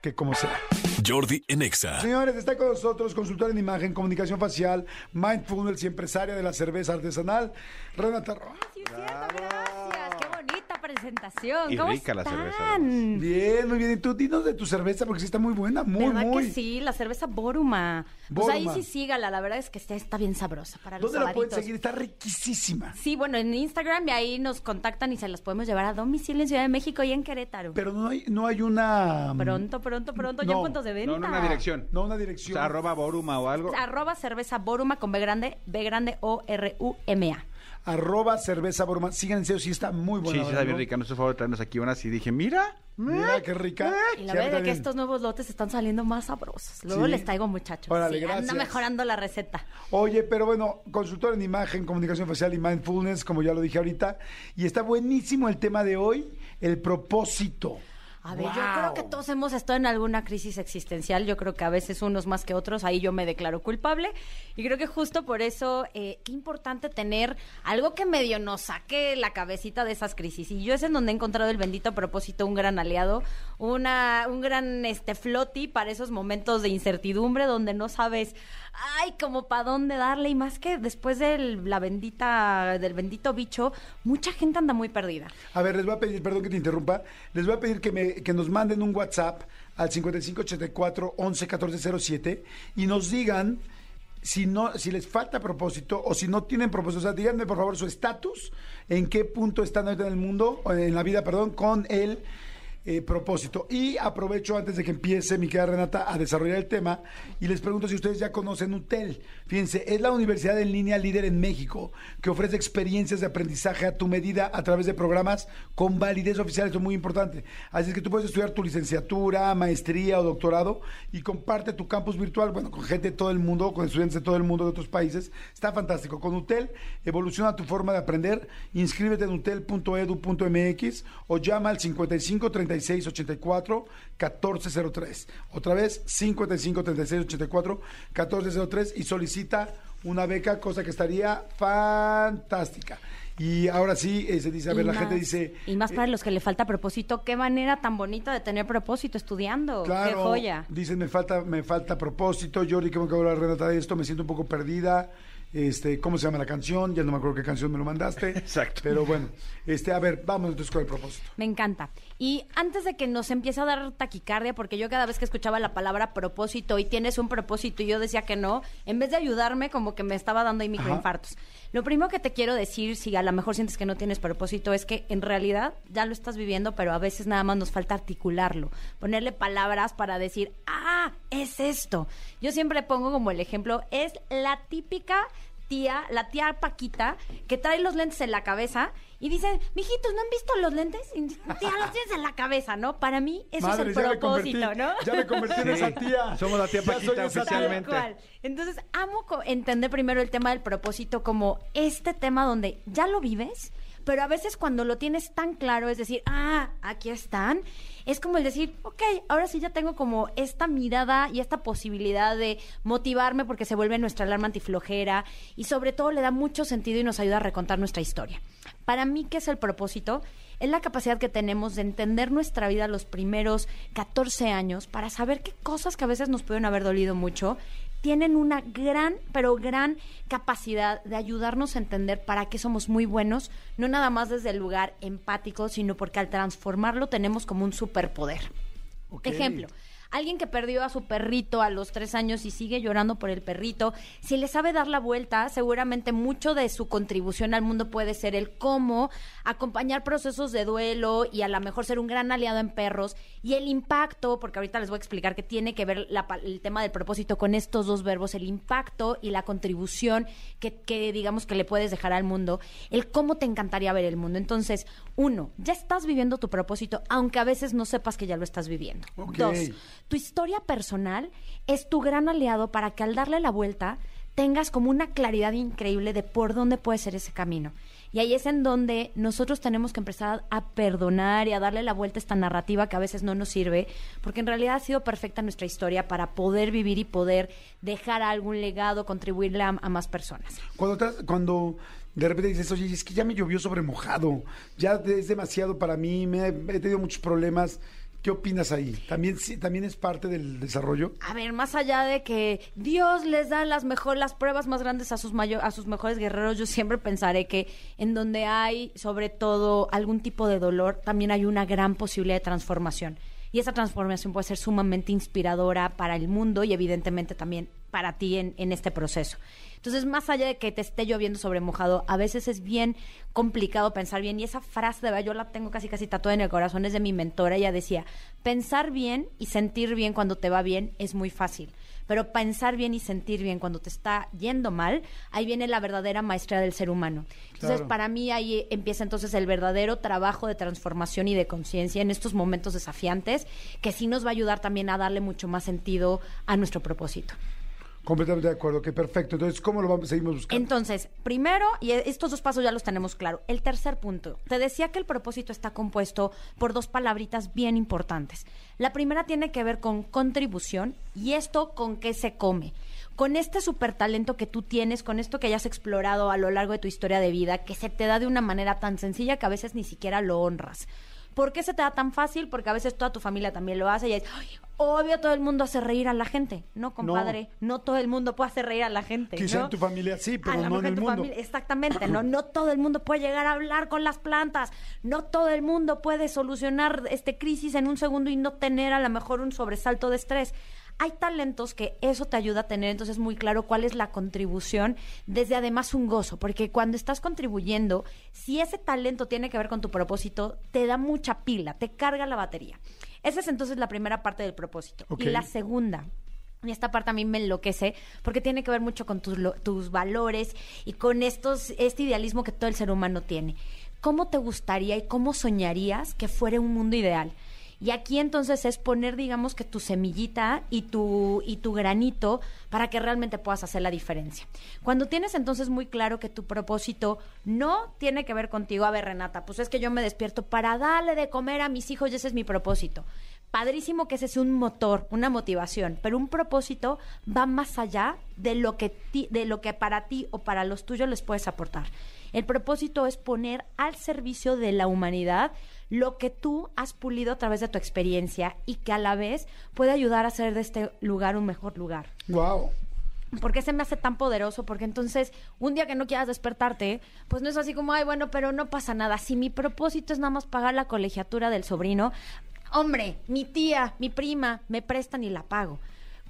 que como sea. Jordi en Exa. Señores, está con nosotros consultora en imagen, comunicación facial, mindfulness y empresaria de la cerveza artesanal, Renata Roa. Sí, es cierto, gracias. Qué bonita presentación. Y ¿Cómo rica la están? cerveza, Bien, muy bien. Y tú dinos de tu cerveza porque sí está muy buena, muy, ¿Verdad muy. que sí? La cerveza Boruma. Pues ahí Boruma. sí sígala, la verdad es que está, está bien sabrosa para los ¿Dónde la pueden sabaditos. seguir? Está riquísima. Sí, bueno, en Instagram y ahí nos contactan y se las podemos llevar a domicilio en Ciudad de México y en Querétaro. Pero no hay, no hay una... pronto, pronto, pronto, ya No, en puntos de venta. No, no, una dirección. No una O dirección. sea, arroba boruma o algo. Arroba cerveza Boruma con B grande, B grande O R U M A. Arroba cerveza broma. Sigan en serio, sí está muy Sí, buena. sí, está ¿verdad? bien rica. Nos hizo favor de traernos aquí unas y dije, mira. Mira qué rica. Y la Sí, verdad es que estos nuevos lotes están saliendo más sabrosos. Luego Sí. les traigo muchachos. Órale, Sí, anda gracias. mejorando la receta. Oye, pero bueno, consultor en imagen, comunicación facial y mindfulness, como ya lo dije ahorita. Y está buenísimo el tema de hoy, el propósito. A ver, yo creo que todos hemos estado en alguna crisis existencial. Yo creo que a veces unos más que otros. Ahí yo me declaro culpable. Y creo que justo por eso, eh, qué importante tener algo que medio nos saque la cabecita de esas crisis. Y yo es en donde he encontrado el bendito propósito, un gran aliado, una, un gran este floti para esos momentos de incertidumbre donde no sabes, ay, como para dónde darle. Y más que después de la bendita, del bendito bicho, mucha gente anda muy perdida. A ver, les voy a pedir, perdón que te interrumpa, les voy a pedir que, me, que nos manden un WhatsApp al 5584 111407 y nos digan si no, si les falta propósito o si no tienen propósito. O sea, díganme por favor su estatus, en qué punto están ahorita en el mundo, en la vida, perdón, con el eh, propósito. Y aprovecho antes de que empiece mi querida Renata a desarrollar el tema y les pregunto si ustedes ya conocen UTEL. Fíjense, es la universidad en línea líder en México que ofrece experiencias de aprendizaje a tu medida a través de programas con validez oficial. Esto es muy importante. Así es que tú puedes estudiar tu licenciatura, maestría o doctorado y comparte tu campus virtual, bueno, con gente de todo el mundo, con estudiantes de todo el mundo de otros países. Está fantástico. Con UTEL evoluciona tu forma de aprender. Inscríbete en utel.edu.mx o llama al 55 36 84 1403. Otra vez, 55 36 84 1403 y solicita una beca, cosa que estaría fantástica. Y ahora sí, eh, se dice, a ver, Y la más- gente dice... Y más eh, para los que le falta propósito, qué manera tan bonita de tener propósito estudiando. Claro, qué joya. Dicen, me falta, me falta propósito. Jordi, que me acabo de hablar Renata de esto, me siento un poco perdida. Este, ¿cómo se llama la canción? Ya no me acuerdo qué canción me lo mandaste. Exacto. Pero bueno, este, a ver, vamos entonces con el propósito. Me encanta. Y antes de que nos empiece a dar taquicardia, porque yo cada vez que escuchaba la palabra propósito y tienes un propósito y yo decía que no, en vez de ayudarme, como que me estaba dando ahí microinfartos. Lo primero que te quiero decir, si a lo mejor sientes que no tienes propósito, es que en realidad ya lo estás viviendo, pero a veces nada más nos falta articularlo, ponerle palabras para decir, ah, es esto. Yo siempre pongo como el ejemplo, es la típica tía, la tía Paquita, que trae los lentes en la cabeza y dice, mijitos, ¿no han visto los lentes? Y, tía, los tienes en la cabeza, ¿no? Para mí eso Madre, es el ya me propósito, ¿no? Ya me convertí en Sí, esa tía. somos la tía Ya Paquita oficialmente. Cual. Entonces, amo entender primero el tema del propósito como este tema donde ya lo vives, pero a veces cuando lo tienes tan claro, es decir, ah, aquí están, es como el decir, ok, ahora sí ya tengo como esta mirada y esta posibilidad de motivarme porque se vuelve nuestra alarma antiflojera y sobre todo le da mucho sentido y nos ayuda a recontar nuestra historia. Para mí, ¿qué es el propósito? Es la capacidad que tenemos de entender nuestra vida los primeros 14 años para saber qué cosas que a veces nos pueden haber dolido mucho tienen una gran, pero gran capacidad de ayudarnos a entender para qué somos muy buenos, no nada más desde el lugar empático, sino porque al transformarlo tenemos como un superpoder. Ejemplo, alguien que perdió a su perrito a los tres años y sigue llorando por el perrito, si le sabe dar la vuelta, seguramente mucho de su contribución al mundo puede ser el cómo acompañar procesos de duelo y a lo mejor ser un gran aliado en perros y el impacto, porque ahorita les voy a explicar que tiene que ver la el tema del propósito con estos dos verbos, el impacto y la contribución que, que digamos que le puedes dejar al mundo, el cómo te encantaría ver el mundo. Entonces, uno, ya estás viviendo tu propósito, aunque a veces no sepas que ya lo estás viviendo. Dos, tu historia personal es tu gran aliado para que al darle la vuelta tengas como una claridad increíble de por dónde puede ser ese camino. Y ahí es en donde nosotros tenemos que empezar a perdonar y a darle la vuelta a esta narrativa que a veces no nos sirve, porque en realidad ha sido perfecta nuestra historia para poder vivir y poder dejar algún legado, contribuirle a, a más personas. Cuando, tra- cuando de repente dices, oye, es que ya me llovió sobre mojado, ya es demasiado para mí, me, he tenido muchos problemas. ¿Qué opinas ahí? ¿También, sí- ¿También es parte del desarrollo? A ver, más allá de que Dios les da las mejor, las pruebas más grandes a sus mayo- a sus mejores guerreros, yo siempre pensaré que en donde hay sobre todo algún tipo de dolor, también hay una gran posibilidad de transformación. Y esa transformación puede ser sumamente inspiradora para el mundo y evidentemente también para ti en, en este proceso. Entonces, más allá de que te esté lloviendo sobre mojado, a veces es bien complicado pensar bien. Y esa frase, de verdad, yo la tengo casi casi tatuada en el corazón, es de mi mentora. Ella decía, pensar bien y sentir bien cuando te va bien es muy fácil. Pero pensar bien y sentir bien cuando te está yendo mal, ahí viene la verdadera maestría del ser humano. Entonces, Claro. para mí ahí empieza entonces el verdadero trabajo de transformación y de conciencia en estos momentos desafiantes, que sí nos va a ayudar también a darle mucho más sentido a nuestro propósito. Completamente de acuerdo, que perfecto. Entonces, ¿cómo lo vamos, seguimos buscando? Entonces, primero, y estos dos pasos ya los tenemos claro. El tercer punto, te decía que el propósito está compuesto por dos palabritas bien importantes. La primera tiene que ver con contribución y esto con qué se come. Con este super talento que tú tienes, con esto que hayas explorado a lo largo de tu historia de vida, que se te da de una manera tan sencilla que a veces ni siquiera lo honras. ¿Por qué se te da tan fácil? Porque a veces toda tu familia también lo hace y es, "Ay, obvio todo el mundo hace reír a la gente. No, compadre, no, todo el mundo puede hacer reír a la gente. Quizá ¿no? en tu familia sí, pero no en el mundo. familia- exactamente, no, no todo el mundo puede llegar a hablar con las plantas, no todo el mundo puede solucionar este crisis en un segundo y no tener a lo mejor un sobresalto de estrés. Hay talentos que eso te ayuda a tener, entonces muy claro cuál es la contribución, desde además un gozo, porque cuando estás contribuyendo, si ese talento tiene que ver con tu propósito, te da mucha pila, te carga la batería. Esa es entonces la primera parte del propósito. Y la segunda, y esta parte a mí me enloquece porque tiene que ver mucho con tus, lo- tus valores y con estos, este idealismo que todo el ser humano tiene. ¿Cómo te gustaría y cómo soñarías que fuera un mundo ideal? Y aquí entonces es poner, digamos, que tu semillita y tu, y tu granito para que realmente puedas hacer la diferencia. Cuando tienes entonces muy claro que tu propósito no tiene que ver contigo, a ver Renata, pues es que yo me despierto para darle de comer a mis hijos y ese es mi propósito. padrísimo que ese sea un motor, una motivación, pero un propósito va más allá de lo que de lo que para ti o para los tuyos les puedes aportar. El propósito es poner al servicio de la humanidad lo que tú has pulido a través de tu experiencia y que a la vez puede ayudar a hacer de este lugar un mejor lugar. Wow. ¿Por qué se me hace tan poderoso? Porque entonces, un día que no quieras despertarte, pues no es así como, ay, bueno, pero no pasa nada. Si mi propósito es nada más pagar la colegiatura del sobrino, hombre, mi tía, mi prima, me prestan y la pago.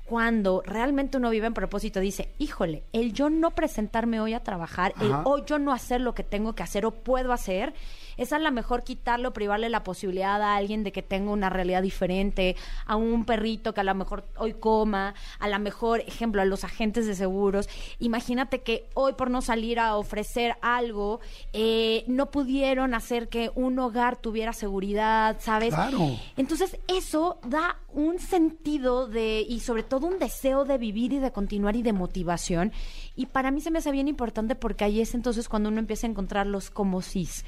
Cuando realmente uno vive en propósito, dice, híjole, el yo no presentarme hoy a trabajar, el hoy yo no hacer lo que tengo que hacer o puedo hacer, es a lo mejor quitarle o privarle la posibilidad a alguien de que tenga una realidad diferente, a un perrito que a lo mejor hoy coma, a lo mejor, ejemplo, a los agentes de seguros. Imagínate que hoy por no salir a ofrecer algo, eh, no pudieron hacer que un hogar tuviera seguridad, ¿sabes? Claro. Entonces eso da un sentido de y sobre todo un deseo de vivir y de continuar y de motivación. Y para mí se me hace bien importante porque ahí es entonces cuando uno empieza a encontrar los como sís.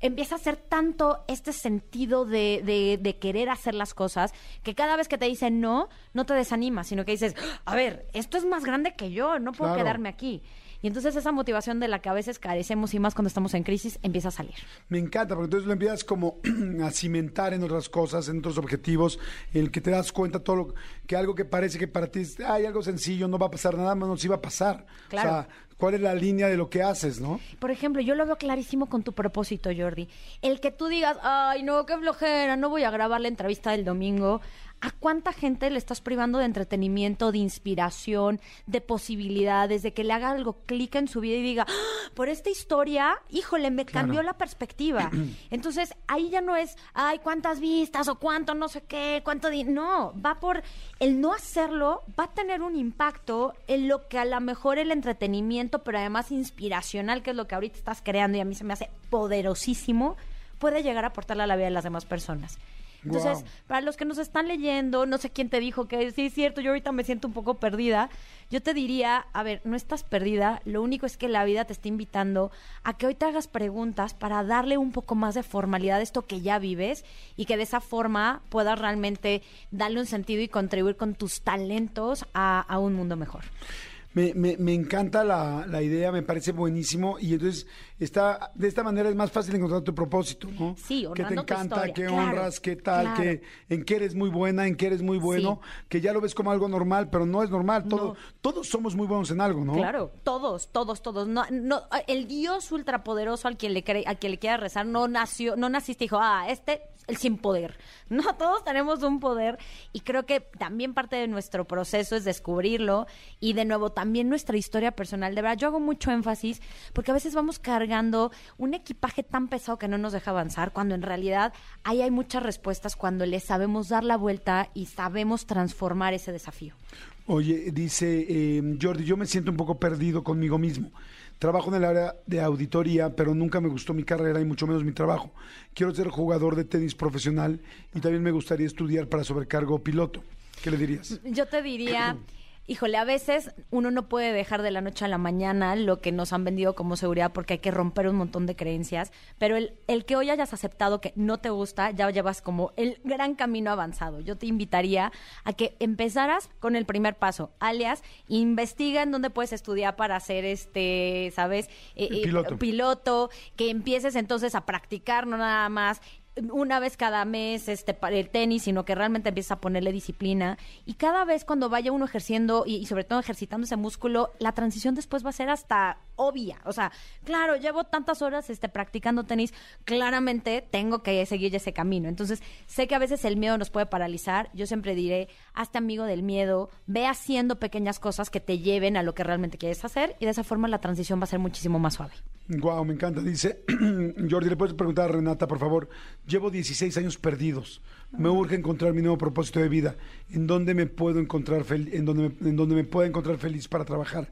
Empieza a hacer tanto este sentido de, de- de querer hacer las cosas que cada vez que te dicen no, no te desanimas, sino que dices, a ver, esto es más grande que yo, no puedo Claro. quedarme aquí. Y entonces esa motivación de la que a veces carecemos y más cuando estamos en crisis empieza a salir. Me encanta, porque entonces lo empiezas como a cimentar en otras cosas, en otros objetivos, en el que te das cuenta todo lo que algo que parece que para ti es hay algo sencillo, no va a pasar nada, más no sí va a pasar. Claro. O sea, cuál es la línea de lo que haces, ¿no? Por ejemplo, yo lo veo clarísimo con tu propósito, Jordi. El que tú digas, ay, no, qué flojera, no voy a grabar la entrevista del domingo. ¿A cuánta gente le estás privando de entretenimiento, de inspiración, de posibilidades, de que le haga algo clic en su vida y diga, "Ah, por esta historia, híjole, me cambió la perspectiva? Entonces, ahí ya no es, ay, cuántas vistas o cuánto no sé qué, cuánto... di-". No, va por el no hacerlo, va a tener un impacto en lo que a lo mejor el entretenimiento, pero además inspiracional, que es lo que ahorita estás creando y a mí se me hace poderosísimo, puede llegar a aportarle a la vida de las demás personas. Entonces, para los que nos están leyendo, no sé quién te dijo que sí es cierto, yo ahorita me siento un poco perdida. Yo te diría, a ver, no estás perdida, lo único es que la vida te está invitando a que hoy te hagas preguntas para darle un poco más de formalidad a esto que ya vives y que de esa forma puedas realmente darle un sentido y contribuir con tus talentos a, a un mundo mejor. Me, me, me encanta la, la idea, me parece buenísimo y entonces está de esta manera es más fácil encontrar tu propósito, ¿no? Sí, que te encanta, que claro, honras, qué tal, claro. que en qué eres muy buena, en qué eres muy bueno, que ya lo ves como algo normal, pero no es normal. Todo, No. Todos somos muy buenos en algo, ¿no? Claro, todos, todos, todos. No, no, el Dios ultrapoderoso al quien le cree, al quien le quiera rezar, no nació, no naciste y dijo, ah, este, el sin poder. No, todos tenemos un poder y creo que también parte de nuestro proceso es descubrirlo y de nuevo también nuestra historia personal. De verdad, yo hago mucho énfasis porque a veces vamos cargando un equipaje tan pesado que no nos deja avanzar, cuando en realidad ahí hay muchas respuestas cuando le sabemos dar la vuelta y sabemos transformar ese desafío. Oye, dice eh, Jordi, yo me siento un poco perdido conmigo mismo. Trabajo en el área de auditoría, pero nunca me gustó mi carrera y mucho menos mi trabajo. Quiero ser jugador de tenis profesional y también me gustaría estudiar para sobrecargo piloto. ¿Qué le dirías? Yo te diría, híjole, a veces uno no puede dejar de la noche a la mañana lo que nos han vendido como seguridad porque hay que romper un montón de creencias, pero el, el que hoy hayas aceptado que no te gusta, ya llevas como el gran camino avanzado. Yo te invitaría a que empezaras con el primer paso, alias, investiga en dónde puedes estudiar para hacer este, ¿sabes? Eh, eh, piloto. piloto, que empieces entonces a practicar, no nada más una vez cada mes este el tenis, sino que realmente empiezas a ponerle disciplina. Y cada vez cuando vaya uno ejerciendo y, y sobre todo ejercitando ese músculo, la transición después va a ser hasta obvia, o sea, claro, llevo tantas horas este practicando tenis, claramente tengo que seguir ese camino. Entonces, sé que a veces el miedo nos puede paralizar, yo siempre diré, hazte amigo del miedo, ve haciendo pequeñas cosas que te lleven a lo que realmente quieres hacer y de esa forma la transición va a ser muchísimo más suave. Guau, me encanta. Dice, Jordi, ¿le puedes preguntar a Renata, por favor? Llevo 16 años perdidos. Me urge encontrar mi nuevo propósito de vida. ¿En dónde me puedo encontrar en dónde me, en dónde me puedo encontrar feliz para trabajar?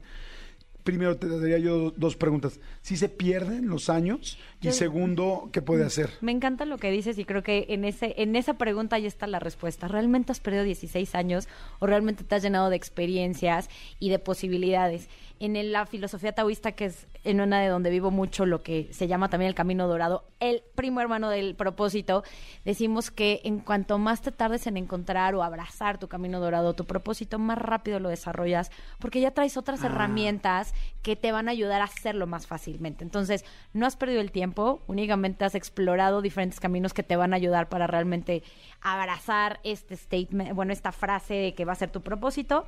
Primero te daría yo dos preguntas. ¿Si se pierden los años? Y Yo- segundo, ¿qué puede hacer? Me encanta lo que dices y creo que en ese en esa pregunta ya está la respuesta. ¿Realmente has perdido 16 años o realmente te has llenado de experiencias y de posibilidades? En el- la filosofía taoísta, que es en una de donde vivo mucho, lo que se llama también el camino dorado, el primo hermano del propósito, decimos que en cuanto más te tardes en encontrar o abrazar tu camino dorado, tu propósito, más rápido lo desarrollas, porque ya traes otras herramientas que te van a ayudar a hacerlo más fácilmente. Entonces, no has perdido el tiempo, únicamente has explorado diferentes caminos que te van a ayudar para realmente abrazar este statement, bueno, esta frase de que va a ser tu propósito.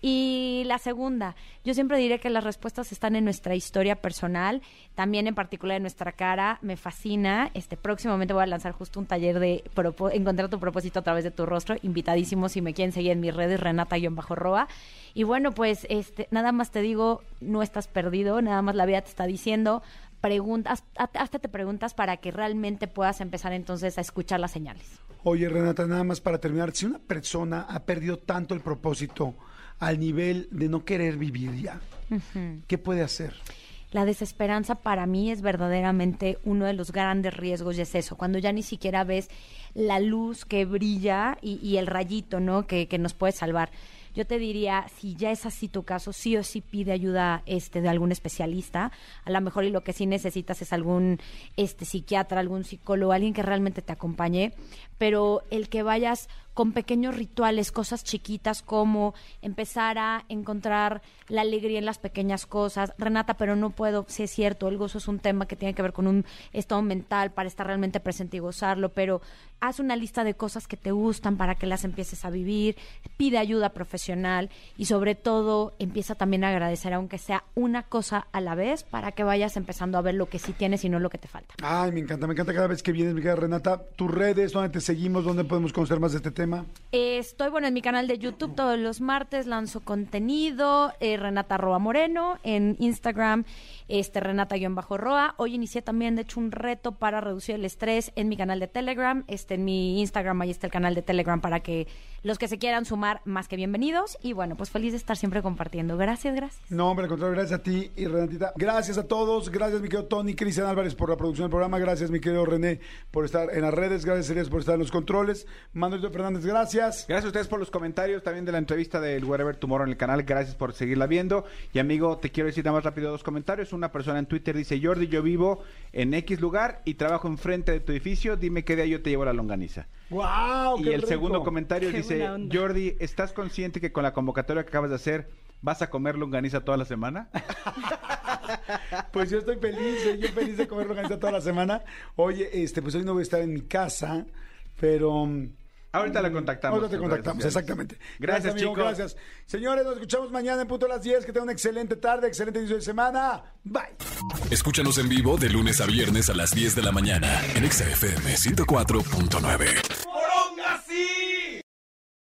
Y la segunda, yo siempre diré que las respuestas están en nuestra historia personal, también en particular en nuestra cara. Me fascina. Este próximamente voy a lanzar justo un taller de encontrar tu propósito a través de tu rostro. Invitadísimo si me quieren seguir en mis redes, Renata-Roa. Y bueno, pues este, nada más te digo, no estás perdido, nada más la vida te está diciendo. Preguntas, hasta te preguntas para que realmente puedas empezar entonces a escuchar las señales. Oye, Renata, nada más para terminar, si una persona ha perdido tanto el propósito al nivel de no querer vivir ya, ¿qué puede hacer? La desesperanza para mí es verdaderamente uno de los grandes riesgos y es eso, cuando ya ni siquiera ves la luz que brilla y, y el rayito, ¿no? Que, que nos puede salvar. Yo te diría, si ya es así tu caso, sí o sí pide ayuda este, de algún especialista. A lo mejor y lo que sí necesitas es algún este, psiquiatra, algún psicólogo, alguien que realmente te acompañe. Pero el que vayas con pequeños rituales, cosas chiquitas como empezar a encontrar la alegría en las pequeñas cosas. Renata, pero no puedo, sí es cierto, el gozo es un tema que tiene que ver con un estado mental para estar realmente presente y gozarlo, pero haz una lista de cosas que te gustan para que las empieces a vivir, pide ayuda profesional y sobre todo empieza también a agradecer, aunque sea una cosa a la vez, para que vayas empezando a ver lo que sí tienes y no lo que te falta. Ay, me encanta, me encanta cada vez que vienes, mi querida Renata. Tus redes, ¿dónde te seguimos? ¿Dónde podemos conocer más de este tema? Eh, estoy, bueno, en mi canal de YouTube todos los martes lanzo contenido, eh, Renata Roa Moreno, en Instagram, este Renata-Roa. Hoy inicié también, de hecho, un reto para reducir el estrés en mi canal de Telegram. Este, en mi Instagram, ahí está el canal de Telegram para que los que se quieran sumar, más que bienvenidos. Y bueno, pues feliz de estar siempre compartiendo. Gracias, gracias. No, hombre, al contrario, gracias a ti y Renatita. Gracias a todos. Gracias, mi querido Tony, Cristian Álvarez, por la producción del programa. Gracias, mi querido René, por estar en las redes. Gracias, Elías, por estar en los controles. Manuel Fernández, gracias. Gracias a ustedes por los comentarios también de la entrevista del Wherever Tomorrow en el canal. Gracias por seguirla viendo. Y amigo, te quiero decir nada más rápido dos comentarios. Una persona en Twitter dice, Jordi, yo vivo en X lugar y trabajo enfrente de tu edificio. Dime qué día yo te llevo la longaniza. ¡Wow! y el segundo comentario Qué dice. Jordi, ¿estás consciente que con la convocatoria que acabas de hacer vas a comer longaniza toda la semana? Pues yo estoy feliz, eh, yo feliz de comer longaniza toda la semana. Oye, este, pues hoy no voy a estar en mi casa, pero... Ahorita la contactamos. Ahorita te contactamos, exactamente. Gracias, amigo, chicos. Gracias. Señores, nos escuchamos mañana en punto a las 10. Que tengan una excelente tarde, excelente inicio de semana. Bye. Escúchanos en vivo de lunes a viernes a las 10 de la mañana en Exa FM 104.9.